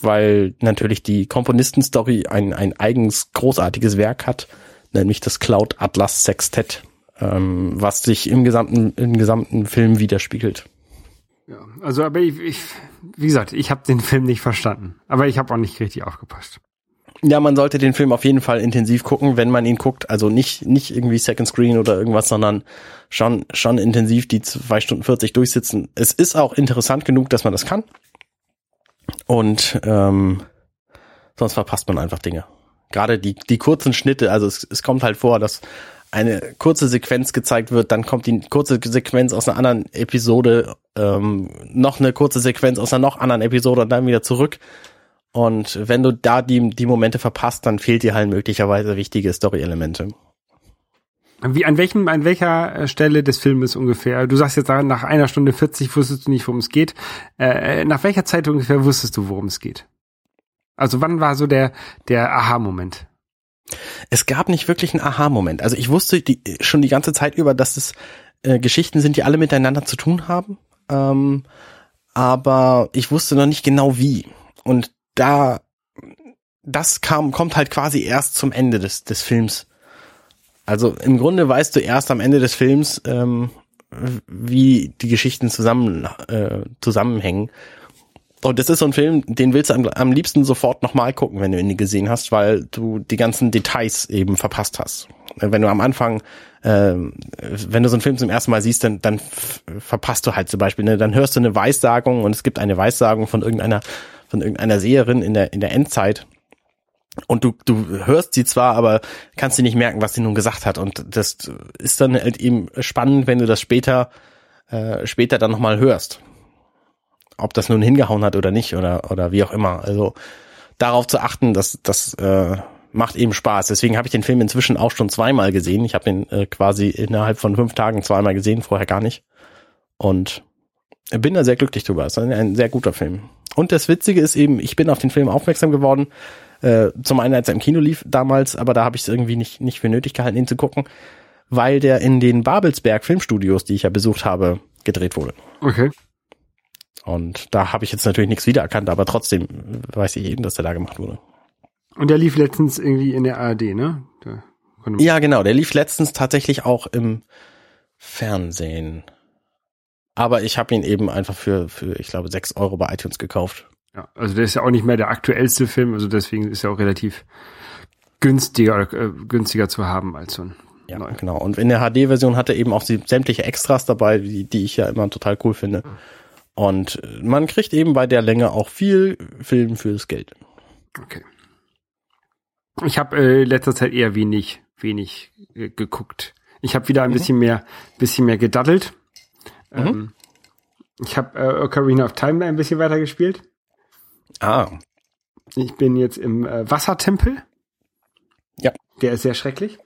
weil natürlich die Komponistenstory ein, ein eigens großartiges Werk hat, nämlich das Cloud Atlas Sextett, ähm, was sich im gesamten, im gesamten Film widerspiegelt. Ja, also aber ich, ich wie gesagt, ich habe den Film nicht verstanden, aber ich habe auch nicht richtig aufgepasst. Ja, man sollte den Film auf jeden Fall intensiv gucken, wenn man ihn guckt. Also nicht, nicht irgendwie Second Screen oder irgendwas, sondern schon, schon intensiv die zwei Stunden 40 durchsitzen. Es ist auch interessant genug, dass man das kann. Und ähm, sonst verpasst man einfach Dinge. Gerade die, die kurzen Schnitte, also es, es kommt halt vor, dass eine kurze Sequenz gezeigt wird, dann kommt die kurze Sequenz aus einer anderen Episode, ähm, noch eine kurze Sequenz aus einer noch anderen Episode und dann wieder zurück. Und wenn du da die, die Momente verpasst, dann fehlt dir halt möglicherweise wichtige Story-Elemente. Wie, an welchem, an welcher äh, Stelle des Filmes ungefähr? Du sagst jetzt nach einer Stunde 40 wusstest du nicht, worum es geht. Äh, nach welcher Zeit ungefähr wusstest du, worum es geht? Also wann war so der, der Aha-Moment? Es gab nicht wirklich einen Aha-Moment. Also ich wusste die, schon die ganze Zeit über, dass es äh, Geschichten sind, die alle miteinander zu tun haben. Ähm, aber ich wusste noch nicht genau wie. Und da, das kam, kommt halt quasi erst zum Ende des, des Films. Also im Grunde weißt du erst am Ende des Films, ähm, wie die Geschichten zusammen, äh, zusammenhängen. Und das ist so ein Film, den willst du am, am liebsten sofort nochmal gucken, wenn du ihn gesehen hast, weil du die ganzen Details eben verpasst hast. Wenn du am Anfang, äh, wenn du so einen Film zum ersten Mal siehst, dann, dann verpasst du halt zum Beispiel, ne, dann hörst du eine Weissagung und es gibt eine Weissagung von irgendeiner, von irgendeiner Seherin in der, in der Endzeit. Und du, du hörst sie zwar, aber kannst sie nicht merken, was sie nun gesagt hat. Und das ist dann halt eben spannend, wenn du das später, äh, später dann nochmal hörst ob das nun hingehauen hat oder nicht oder oder wie auch immer. Also darauf zu achten, dass das äh, macht eben Spaß. Deswegen habe ich den Film inzwischen auch schon zweimal gesehen. Ich habe ihn äh, quasi innerhalb von fünf Tagen zweimal gesehen, vorher gar nicht. Und bin da sehr glücklich drüber. Es ist ein, ein sehr guter Film. Und das Witzige ist eben, ich bin auf den Film aufmerksam geworden. Äh, zum einen, als er im Kino lief damals, aber da habe ich es irgendwie nicht, nicht für nötig gehalten, ihn zu gucken, weil der in den Babelsberg Filmstudios, die ich ja besucht habe, gedreht wurde. Okay. Und da habe ich jetzt natürlich nichts wiedererkannt, aber trotzdem weiß ich eben, dass der da gemacht wurde. Und der lief letztens irgendwie in der ARD, ne? Der ja, genau. Der lief letztens tatsächlich auch im Fernsehen. Aber ich habe ihn eben einfach für, für, ich glaube, sechs Euro bei iTunes gekauft. Ja, also der ist ja auch nicht mehr der aktuellste Film, also deswegen ist er auch relativ günstiger, äh, günstiger zu haben als so ein ja, Neu. genau. Und in der HD-Version hat er eben auch sämtliche Extras dabei, die, die ich ja immer total cool finde. Und man kriegt eben bei der Länge auch viel Film fürs Geld. Okay. Ich habe äh, letzter Zeit eher wenig, wenig äh, geguckt. Ich habe wieder ein mhm. bisschen mehr, bisschen mehr gedaddelt. Mhm. Ähm, ich habe äh, Ocarina of Time ein bisschen weiter gespielt. Ah. Ich bin jetzt im äh, Wassertempel. Ja. Der ist sehr schrecklich.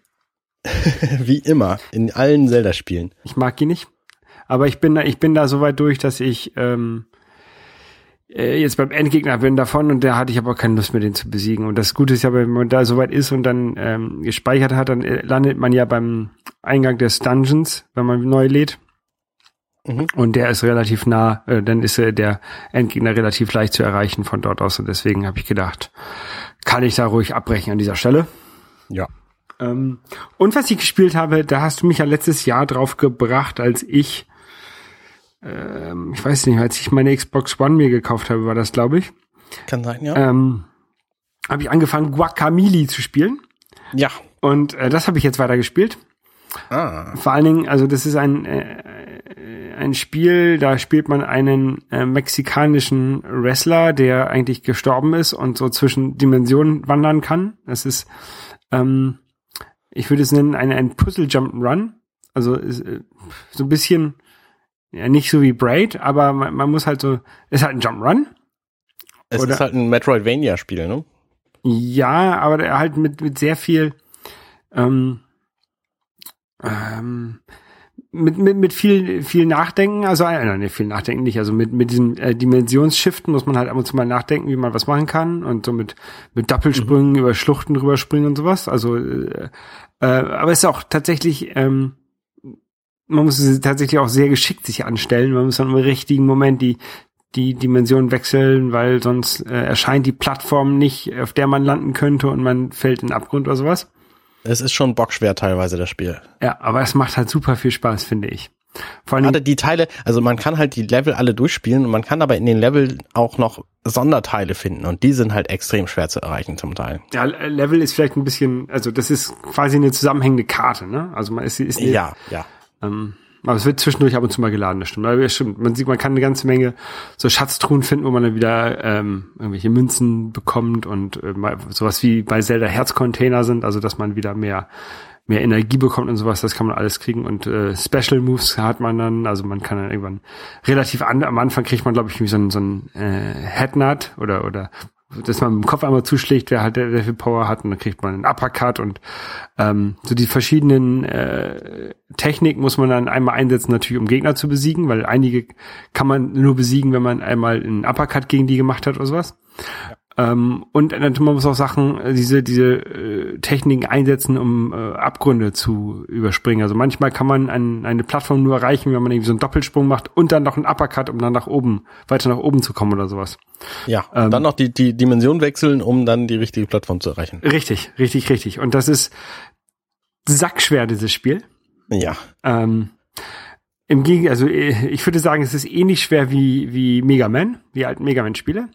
*laughs* Wie immer, in allen Zelda-Spielen. Ich mag ihn nicht. Aber ich bin da, ich bin da so weit durch, dass ich ähm, äh, jetzt beim Endgegner bin davon und da hatte ich aber keine Lust mehr, den zu besiegen. Und das Gute ist ja, wenn man da so weit ist und dann ähm, gespeichert hat, dann äh, landet man ja beim Eingang des Dungeons, wenn man neu lädt. Mhm. Und der ist relativ nah, äh, dann ist äh, der Endgegner relativ leicht zu erreichen von dort aus. Und deswegen habe ich gedacht, kann ich da ruhig abbrechen an dieser Stelle. Ja. Ähm, und was ich gespielt habe, da hast du mich ja letztes Jahr drauf gebracht, als ich ähm, ich weiß nicht, als ich meine Xbox One mir gekauft habe, war das, glaube ich. Kann sein, ja. Ähm, habe ich angefangen, Guacamole zu spielen. Ja. Und äh, das habe ich jetzt weiter gespielt. Ah. Vor allen Dingen, also das ist ein äh, ein Spiel, da spielt man einen äh, mexikanischen Wrestler, der eigentlich gestorben ist und so zwischen Dimensionen wandern kann. Das ist, ähm, ich würde es nennen, ein, ein Puzzle Jump Run. Also ist, äh, so ein bisschen ja, nicht so wie Braid, aber man, man muss halt so, ist halt ein Jump Run. Es Oder, ist halt ein Metroidvania-Spiel, ne? Ja, aber halt mit, mit sehr viel, ähm, ähm, mit, mit, mit viel, viel Nachdenken, also äh, nein, nicht viel Nachdenken nicht, also mit, mit diesen äh, Dimensionsshiften muss man halt ab und zu mal nachdenken, wie man was machen kann und so mit, mit Doppelsprüngen mhm. über Schluchten rüberspringen und sowas. Also, äh, äh, aber es ist auch tatsächlich ähm, man muss es tatsächlich auch sehr geschickt sich anstellen. Man muss dann im richtigen Moment die, die Dimension wechseln, weil sonst äh, erscheint die Plattform nicht, auf der man landen könnte und man fällt in den Abgrund oder sowas. Es ist schon bockschwer teilweise, das Spiel. Ja, aber es macht halt super viel Spaß, finde ich. Vor allem die Teile, also man kann halt die Level alle durchspielen und man kann aber in den Level auch noch Sonderteile finden und die sind halt extrem schwer zu erreichen zum Teil. Ja, Level ist vielleicht ein bisschen, also das ist quasi eine zusammenhängende Karte, ne? Also man ist, ist eine, ja, ja. Ähm, aber es wird zwischendurch ab und zu mal geladen, das stimmt. Aber das stimmt. Man sieht, man kann eine ganze Menge so Schatztruhen finden, wo man dann wieder ähm, irgendwelche Münzen bekommt und äh, sowas wie bei Zelda Herzcontainer sind, also dass man wieder mehr mehr Energie bekommt und sowas, das kann man alles kriegen und äh, Special Moves hat man dann, also man kann dann irgendwann relativ an, am Anfang kriegt man glaube ich so ein so ein äh, Headnut oder oder dass man mit dem Kopf einmal zuschlägt, wer halt der, viel Power hat und dann kriegt man einen Uppercut und ähm, so die verschiedenen äh, Techniken muss man dann einmal einsetzen, natürlich um Gegner zu besiegen, weil einige kann man nur besiegen, wenn man einmal einen Uppercut gegen die gemacht hat oder sowas. Ähm, und man muss auch Sachen, äh, diese, diese äh, Techniken einsetzen, um äh, Abgründe zu überspringen. Also manchmal kann man ein, eine Plattform nur erreichen, wenn man irgendwie so einen Doppelsprung macht und dann noch einen Uppercut, um dann nach oben, weiter nach oben zu kommen oder sowas. Ja, ähm, dann noch die, die Dimension wechseln, um dann die richtige Plattform zu erreichen. Richtig, richtig, richtig. Und das ist sackschwer, dieses Spiel. Ja. Ähm, im Gegenteil, also äh, ich würde sagen, es ist ähnlich schwer wie, wie Mega Man, wie alten Mega Man-Spiele.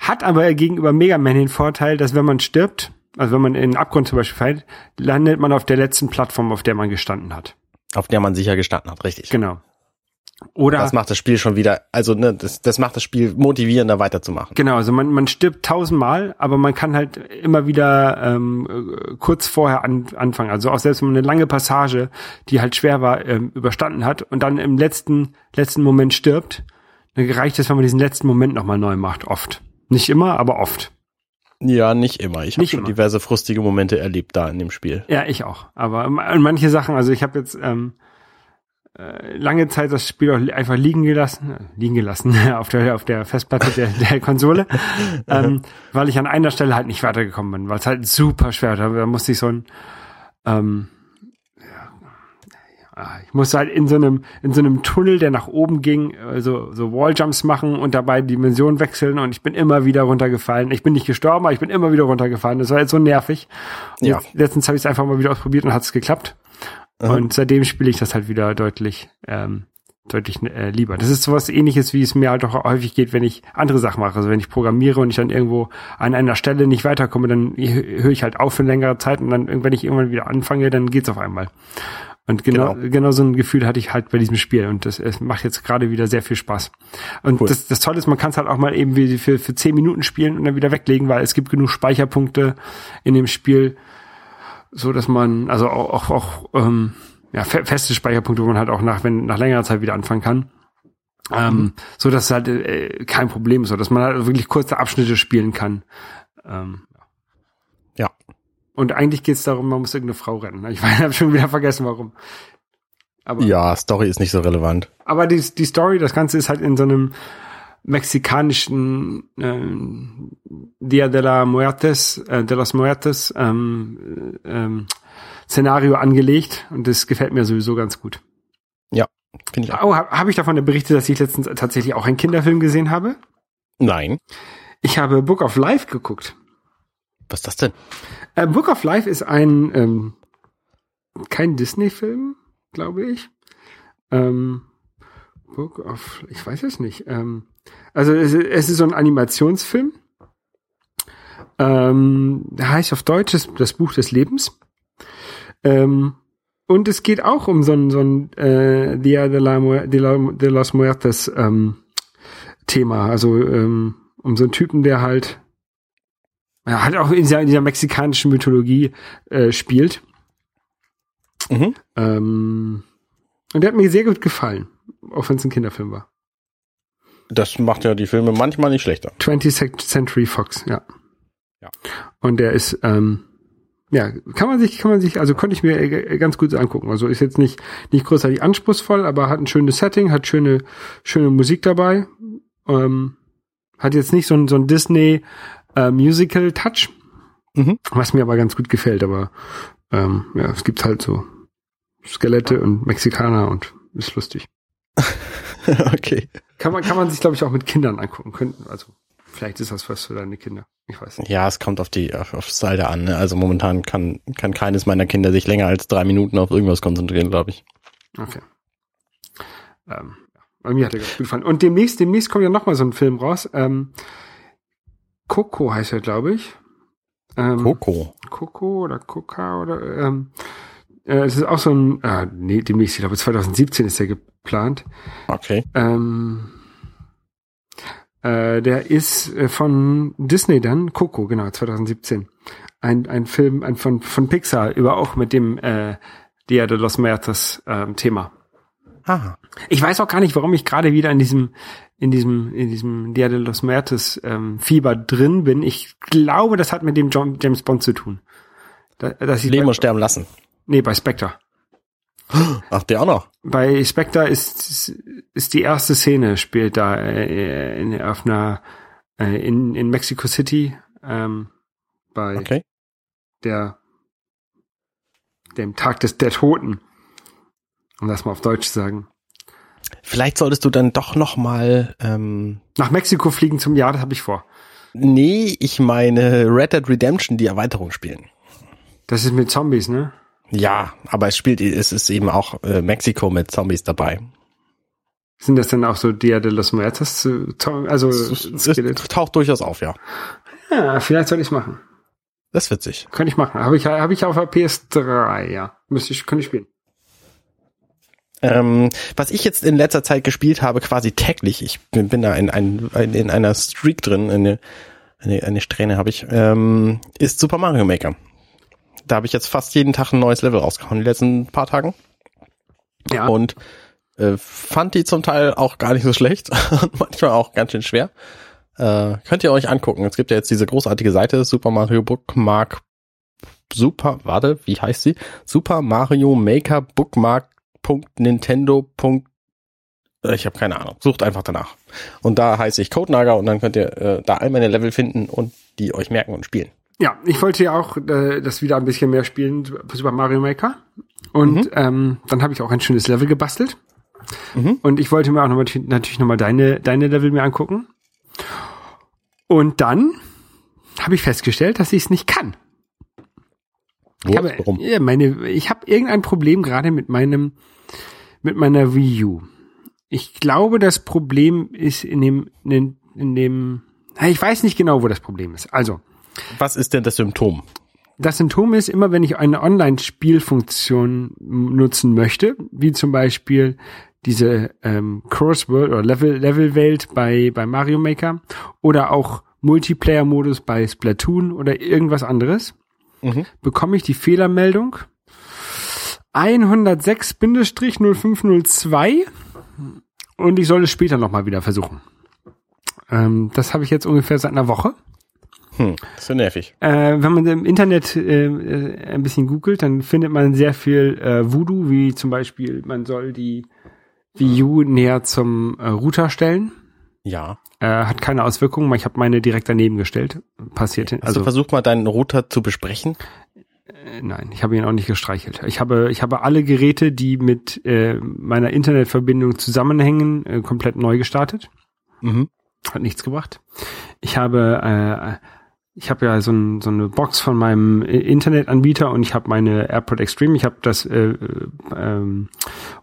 Hat aber gegenüber Mega Man den Vorteil, dass wenn man stirbt, also wenn man in den Abgrund zum Beispiel fällt, landet man auf der letzten Plattform, auf der man gestanden hat. Auf der man sicher gestanden hat, richtig. Genau. Oder das macht das Spiel schon wieder, also ne, das, das macht das Spiel motivierender weiterzumachen. Genau, also man, man stirbt tausendmal, aber man kann halt immer wieder ähm, kurz vorher an, anfangen. Also auch selbst wenn man eine lange Passage, die halt schwer war, ähm, überstanden hat und dann im letzten letzten Moment stirbt, dann reicht es, wenn man diesen letzten Moment nochmal neu macht. Oft, nicht immer, aber oft. Ja, nicht immer. Ich habe schon immer. diverse frustige Momente erlebt da in dem Spiel. Ja, ich auch. Aber manche Sachen, also ich habe jetzt ähm, äh, lange Zeit das Spiel auch einfach liegen gelassen, äh, liegen gelassen *laughs* auf der auf der Festplatte der, der Konsole, *laughs* ähm, weil ich an einer Stelle halt nicht weitergekommen bin, weil es halt super schwer war. Da musste ich so ein ähm, ja, ich musste halt in so einem in so einem Tunnel, der nach oben ging, äh, so so Walljumps machen und dabei Dimensionen wechseln und ich bin immer wieder runtergefallen. Ich bin nicht gestorben, aber ich bin immer wieder runtergefallen. Das war jetzt so nervig. ja. letztens habe ich es einfach mal wieder ausprobiert und hat es geklappt. Aha. Und seitdem spiele ich das halt wieder deutlich, ähm, deutlich äh, lieber. Das ist sowas ähnliches, wie es mir halt auch häufig geht, wenn ich andere Sachen mache. Also wenn ich programmiere und ich dann irgendwo an einer Stelle nicht weiterkomme, dann höre ich halt auf für längere Zeit und dann, wenn ich irgendwann wieder anfange, dann geht's auf einmal. Und genau, genau, genau so ein Gefühl hatte ich halt bei diesem Spiel und das es macht jetzt gerade wieder sehr viel Spaß. Und cool. das, das Tolle ist, man kann es halt auch mal eben für, für zehn Minuten spielen und dann wieder weglegen, weil es gibt genug Speicherpunkte in dem Spiel, so dass man, also auch, auch, auch ähm, ja, feste Speicherpunkte, wo man halt auch nach, wenn, nach längerer Zeit wieder anfangen kann. Ähm, mhm. so dass es halt äh, kein Problem ist, so dass man halt wirklich kurze Abschnitte spielen kann. Ähm, ja. Und eigentlich geht es darum, man muss irgendeine Frau retten. Ich *laughs* habe schon wieder vergessen, warum. Aber, ja, Story ist nicht so relevant. Aber die, die Story, das Ganze ist halt in so einem mexikanischen äh, Dia de la Muertes, äh, de los Muertes ähm, ähm, Szenario angelegt und das gefällt mir sowieso ganz gut. Ja, finde ich auch. Oh, habe hab ich davon berichtet, dass ich letztens tatsächlich auch einen Kinderfilm gesehen habe? Nein. Ich habe Book of Life geguckt. Was ist das denn? Äh, Book of Life ist ein ähm, kein Disney-Film, glaube ich. Ähm, Book of, ich weiß es nicht. Ähm, also es, es ist so ein Animationsfilm. Ähm, heißt auf Deutsch das, Buch des Lebens. Ähm, und es geht auch um so ein, so ein äh, Dia de, la, de, la, de los Muertes ähm, Thema. Also ähm, um so einen Typen, der halt ja, halt auch in dieser, in dieser mexikanischen Mythologie äh, spielt. Mhm. Ähm, und der hat mir sehr gut gefallen, auch wenn es ein Kinderfilm war. Das macht ja die Filme manchmal nicht schlechter. 20th Century Fox, ja. Ja. Und der ist, ähm, ja, kann man sich, kann man sich, also konnte ich mir äh, ganz gut angucken. Also ist jetzt nicht, nicht großartig anspruchsvoll, aber hat ein schönes Setting, hat schöne, schöne Musik dabei. Ähm, hat jetzt nicht so ein, so ein Disney äh, Musical Touch, mhm. was mir aber ganz gut gefällt. Aber ähm, ja, es gibt halt so Skelette und Mexikaner und ist lustig. *laughs* *laughs* okay. Kann man, kann man sich, glaube ich, auch mit Kindern angucken. Könnten, also vielleicht ist das was für deine Kinder. Ich weiß nicht. Ja, es kommt auf die auf, auf Seite an. Ne? Also momentan kann, kann keines meiner Kinder sich länger als drei Minuten auf irgendwas konzentrieren, glaube ich. Okay. Ähm, bei mir hat er ganz gut gefallen. Und demnächst, demnächst kommt ja noch mal so ein Film raus. Ähm, Coco heißt er, glaube ich. Ähm, Coco. Coco oder Coca oder ähm, äh, es ist auch so ein, äh, nee, demnächst, ich glaube 2017 ist der geplant. Okay. Ähm, äh, der ist äh, von Disney dann, Coco, genau, 2017. Ein, ein Film ein, von, von Pixar über auch mit dem äh, Dia de los Muertos ähm, Thema. Ah, Ich weiß auch gar nicht, warum ich gerade wieder in diesem, in diesem, in diesem Dia de los Muertos ähm, Fieber drin bin. Ich glaube, das hat mit dem John, James Bond zu tun. Da, dass ich leben bei, und sterben lassen. nee, bei Spectre. Ach, der auch noch. Bei Spectre ist, ist die erste Szene, spielt da äh, in, auf einer, äh, in, in Mexico City, ähm, bei Okay. der, dem Tag des der Toten. Um das mal auf Deutsch zu sagen. Vielleicht solltest du dann doch noch mal, ähm, Nach Mexiko fliegen zum Jahr, das habe ich vor. nee, ich meine Red Dead Redemption die Erweiterung spielen. Das ist mit Zombies, ne? Ja, aber es spielt, es ist eben auch äh, Mexiko mit Zombies dabei. Sind das dann auch so Dia de los Muertos? äh, Also, Es, es taucht durchaus auf, ja. ja, vielleicht soll ich es machen. Das ist witzig. Könnte ich machen. Habe ich, habe ich auf der PS3, ja. Müsste ich, könnte ich spielen. Ähm, was ich jetzt in letzter Zeit gespielt habe, quasi täglich, ich bin, bin da in, ein, in einer Streak drin, eine, eine, eine Strähne habe ich, ähm, ist Super Mario Maker. Da habe ich jetzt fast jeden Tag ein neues Level rausgehauen, die letzten paar Tagen. Ja. Und äh, fand die zum Teil auch gar nicht so schlecht *laughs* und manchmal auch ganz schön schwer. Äh, könnt ihr euch angucken. Es gibt ja jetzt diese großartige Seite, Super Mario Bookmark Super, warte, wie heißt sie? Super Mario Maker Bookmark Nintendo. Äh, Ich habe keine Ahnung. Sucht einfach danach. Und da heiße ich Codenager und dann könnt ihr äh, da all meine Level finden und die euch merken und spielen. Ja, ich wollte ja auch äh, das wieder ein bisschen mehr spielen, Super Mario Maker. Und ähm, dann habe ich auch ein schönes Level gebastelt. Mhm. Und ich wollte mir auch noch mal, natürlich nochmal deine, deine Level mir angucken. Und dann habe ich festgestellt, dass ich es nicht kann. Ich Wo? habe, Warum? ja, meine, ich habe irgendein Problem gerade mit meinem, mit meiner Wii U. Ich glaube, das Problem ist in dem, in, in dem, ich weiß nicht genau, wo das Problem ist. Also, Was ist denn das Symptom? das Symptom ist immer, wenn ich eine Online-Spielfunktion nutzen möchte, wie zum Beispiel diese ähm, Crossworld oder Level Level Welt bei bei Mario Maker oder auch Multiplayer-Modus bei Splatoon oder irgendwas anderes, Mhm. bekomme ich die Fehlermeldung 106-0502 und ich soll es später nochmal wieder versuchen. Ähm, das habe ich jetzt ungefähr seit einer Woche. Hm, ist ja nervig. Äh, wenn man im Internet äh, äh, ein bisschen googelt, dann findet man sehr viel äh, Voodoo, wie zum Beispiel, man soll die Wii U näher zum äh, Router stellen. Ja. Äh, hat keine Auswirkungen, ich habe meine direkt daneben gestellt. Passiert hin. Hast du Also versucht mal deinen Router zu besprechen? nein, ich habe ihn auch nicht gestreichelt. Ich habe ich habe alle Geräte, die mit meiner Internetverbindung zusammenhängen, komplett neu gestartet. Mhm. Hat nichts gebracht. Ich habe ich habe ja so, ein, so eine Box von meinem I- Internetanbieter und ich habe meine AirPod Extreme. Ich habe das äh, äh, ähm,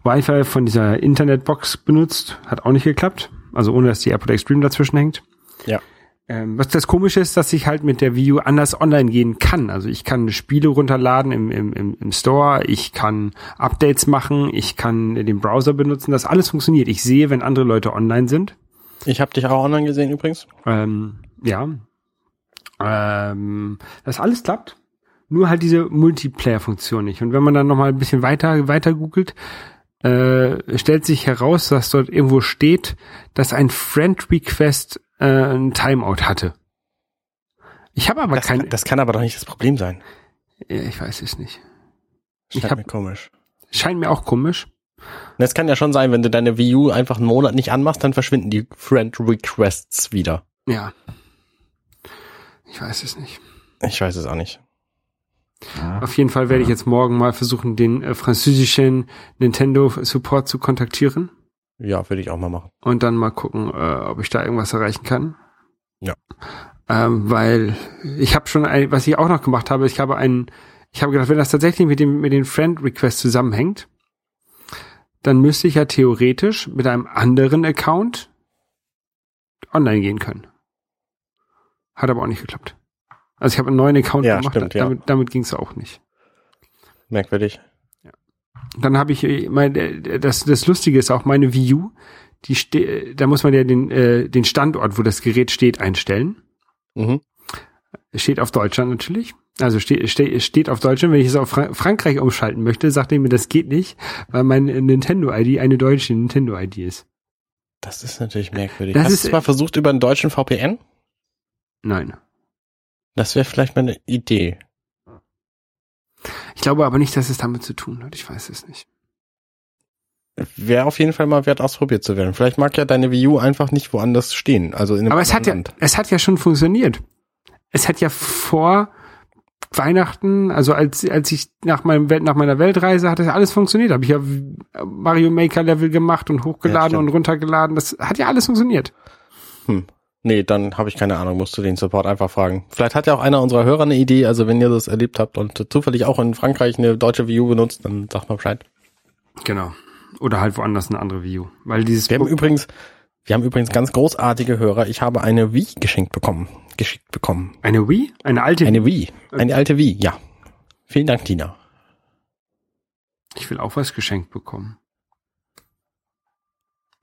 Wi-Fi von dieser Internetbox benutzt. Hat auch nicht geklappt. Also ohne, dass die AirPod Extreme dazwischen hängt. Ja. Ähm, was das Komische ist, dass ich halt mit der Wii U anders online gehen kann. Also ich kann Spiele runterladen im, im, im, im Store, ich kann Updates machen, ich kann den Browser benutzen. Das alles funktioniert. Ich sehe, wenn andere Leute online sind. Ich habe dich auch online gesehen übrigens. Ähm, ja. Ähm, das alles klappt. Nur halt diese Multiplayer-Funktion nicht. Und wenn man dann noch mal ein bisschen weiter, weiter googelt, äh, stellt sich heraus, dass dort irgendwo steht, dass ein Friend-Request äh, ein Timeout hatte. Ich habe aber Das, kein... kann, das kann aber doch nicht das Problem sein. ich weiß es nicht. Ich Scheint hab- mir komisch. Scheint mir auch komisch. Es kann ja schon sein, wenn du deine Wii U einfach einen Monat nicht anmachst, dann verschwinden die Friend Requests wieder. Ja. Ich weiß es nicht. Ich weiß es auch nicht. Auf jeden Fall werde ich jetzt morgen mal versuchen, den äh, französischen Nintendo Support zu kontaktieren. Ja, würde ich auch mal machen. und dann mal gucken, äh, ob ich da irgendwas erreichen kann. Ja. Ähm, weil ich habe schon, ein, was ich auch noch gemacht habe, ich habe einen, ich habe gedacht, wenn das tatsächlich mit dem mit den Friend Requests zusammenhängt, dann müsste ich ja theoretisch mit einem anderen Account online gehen können. Hat aber auch nicht geklappt. Also ich habe einen neuen Account Ja, gemacht, stimmt, ja. damit, ging es auch nicht. Merkwürdig. Dann habe ich, äh, mein, äh, das, das Lustige ist auch meine Wii U, die ste da muss man ja den, äh, den Standort, wo das Gerät steht, einstellen. Mhm. Steht auf Deutschland natürlich. Also steht, steht, steht auf Deutschland, wenn ich es auf Fra Frankreich umschalten möchte, sagt er mir, das geht nicht, weil mein Nintendo-ID eine deutsche Nintendo-ID ist. Das ist natürlich merkwürdig. Das Hast ist- du es mal versucht über einen deutschen VPN? Nein. Das wäre vielleicht mal eine Idee. Ich glaube aber nicht, dass es damit zu tun hat. Ich weiß es nicht. Wäre auf jeden Fall mal wert, ausprobiert zu werden. Vielleicht mag ja deine Wii U einfach nicht woanders stehen. Also in einem Aber es hat ja, Land. es hat ja schon funktioniert. Es hat ja vor Weihnachten, also als, als ich nach meinem Welt, nach meiner Weltreise hat das ja alles funktioniert. Habe ich ja Mario Maker Level gemacht und Ja, hochgeladen stimmt. und runtergeladen. Das hat ja alles funktioniert. Hm. Nee, dann habe ich keine Ahnung, musst du den Support einfach fragen. Vielleicht hat ja auch einer unserer Hörer eine Idee, also wenn ihr das erlebt habt und zufällig auch in Frankreich eine deutsche U benutzt, dann sagt mal Bescheid. Genau. Oder halt woanders eine andere View. Weil dieses Wir haben übrigens, wir haben übrigens ganz großartige Hörer. Ich habe eine Wii geschenkt bekommen, geschickt bekommen. eine Wii? Eine alte Eine Wii, eine alte Wii, ja. Vielen Dank, Tina. Ich will auch was geschenkt bekommen.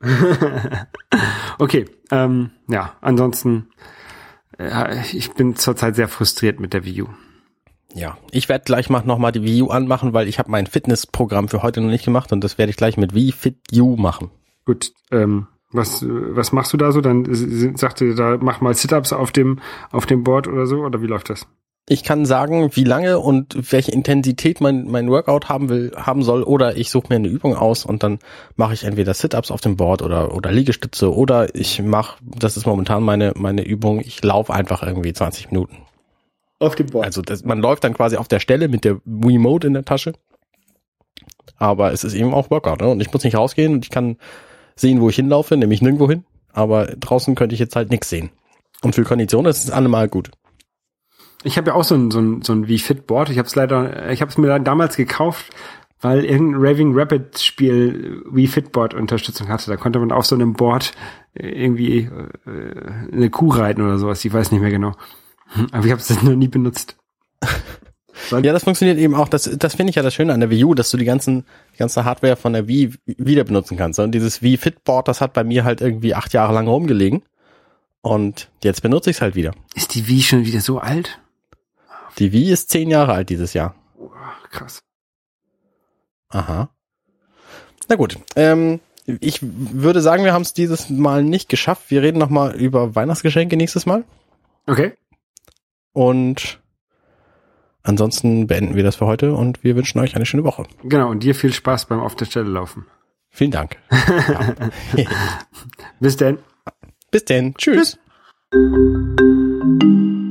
*laughs* okay, ähm, ja, ansonsten, äh, ich bin zurzeit sehr frustriert mit der Wii U. Ja, ich werde gleich mal nochmal die Wii U anmachen, weil ich habe mein Fitnessprogramm für heute noch nicht gemacht und das werde ich gleich mit Wii Fit U machen. Gut, ähm, was, was machst du da so? Dann s- s- sagte da, mach mal Sit-Ups auf dem, auf dem Board oder so, oder wie läuft das? Ich kann sagen, wie lange und welche Intensität mein, mein Workout haben will, haben soll, oder ich suche mir eine Übung aus und dann mache ich entweder Sit-Ups auf dem Board oder, oder Liegestütze oder ich mache, das ist momentan meine, meine Übung, ich laufe einfach irgendwie 20 Minuten. Auf dem Board. Also das, man läuft dann quasi auf der Stelle mit der Wiimote in der Tasche. Aber es ist eben auch Workout, ne? Und ich muss nicht rausgehen und ich kann sehen, wo ich hinlaufe, nämlich nirgendwo hin. Aber draußen könnte ich jetzt halt nichts sehen. Und für Kondition ist es allemal gut. Ich habe ja auch so ein, so ein, so ein Wii Fit Board. Ich habe es leider, ich habe es mir damals gekauft, weil irgendein Raving Rapid Spiel Wii Fit Board Unterstützung hatte. Da konnte man auf so einem Board äh, irgendwie äh, eine Kuh reiten oder sowas. Ich weiß nicht mehr genau. Hm, Aber ich habe es noch nie benutzt. *laughs* Ja, das funktioniert eben auch. Das, das finde ich ja das Schöne an der Wii U, dass du die ganzen, die ganze Hardware von der Wii wieder benutzen kannst. Und dieses Wii Fitboard, das hat bei mir halt irgendwie acht Jahre lang rumgelegen. Und jetzt benutze ich es halt wieder. Ist die Wii schon wieder so alt? Die Wii ist zehn Jahre alt dieses Jahr. Krass. Aha. Na gut. Ähm, ich würde sagen, wir haben es dieses Mal nicht geschafft. Wir reden noch mal über Weihnachtsgeschenke nächstes Mal. Okay. Und ansonsten beenden wir das für heute und wir wünschen euch eine schöne Woche. Genau. Und dir viel Spaß beim auf der Stelle laufen. Vielen Dank. *laughs* Bis denn. Bis denn. Tschüss. Tschüss.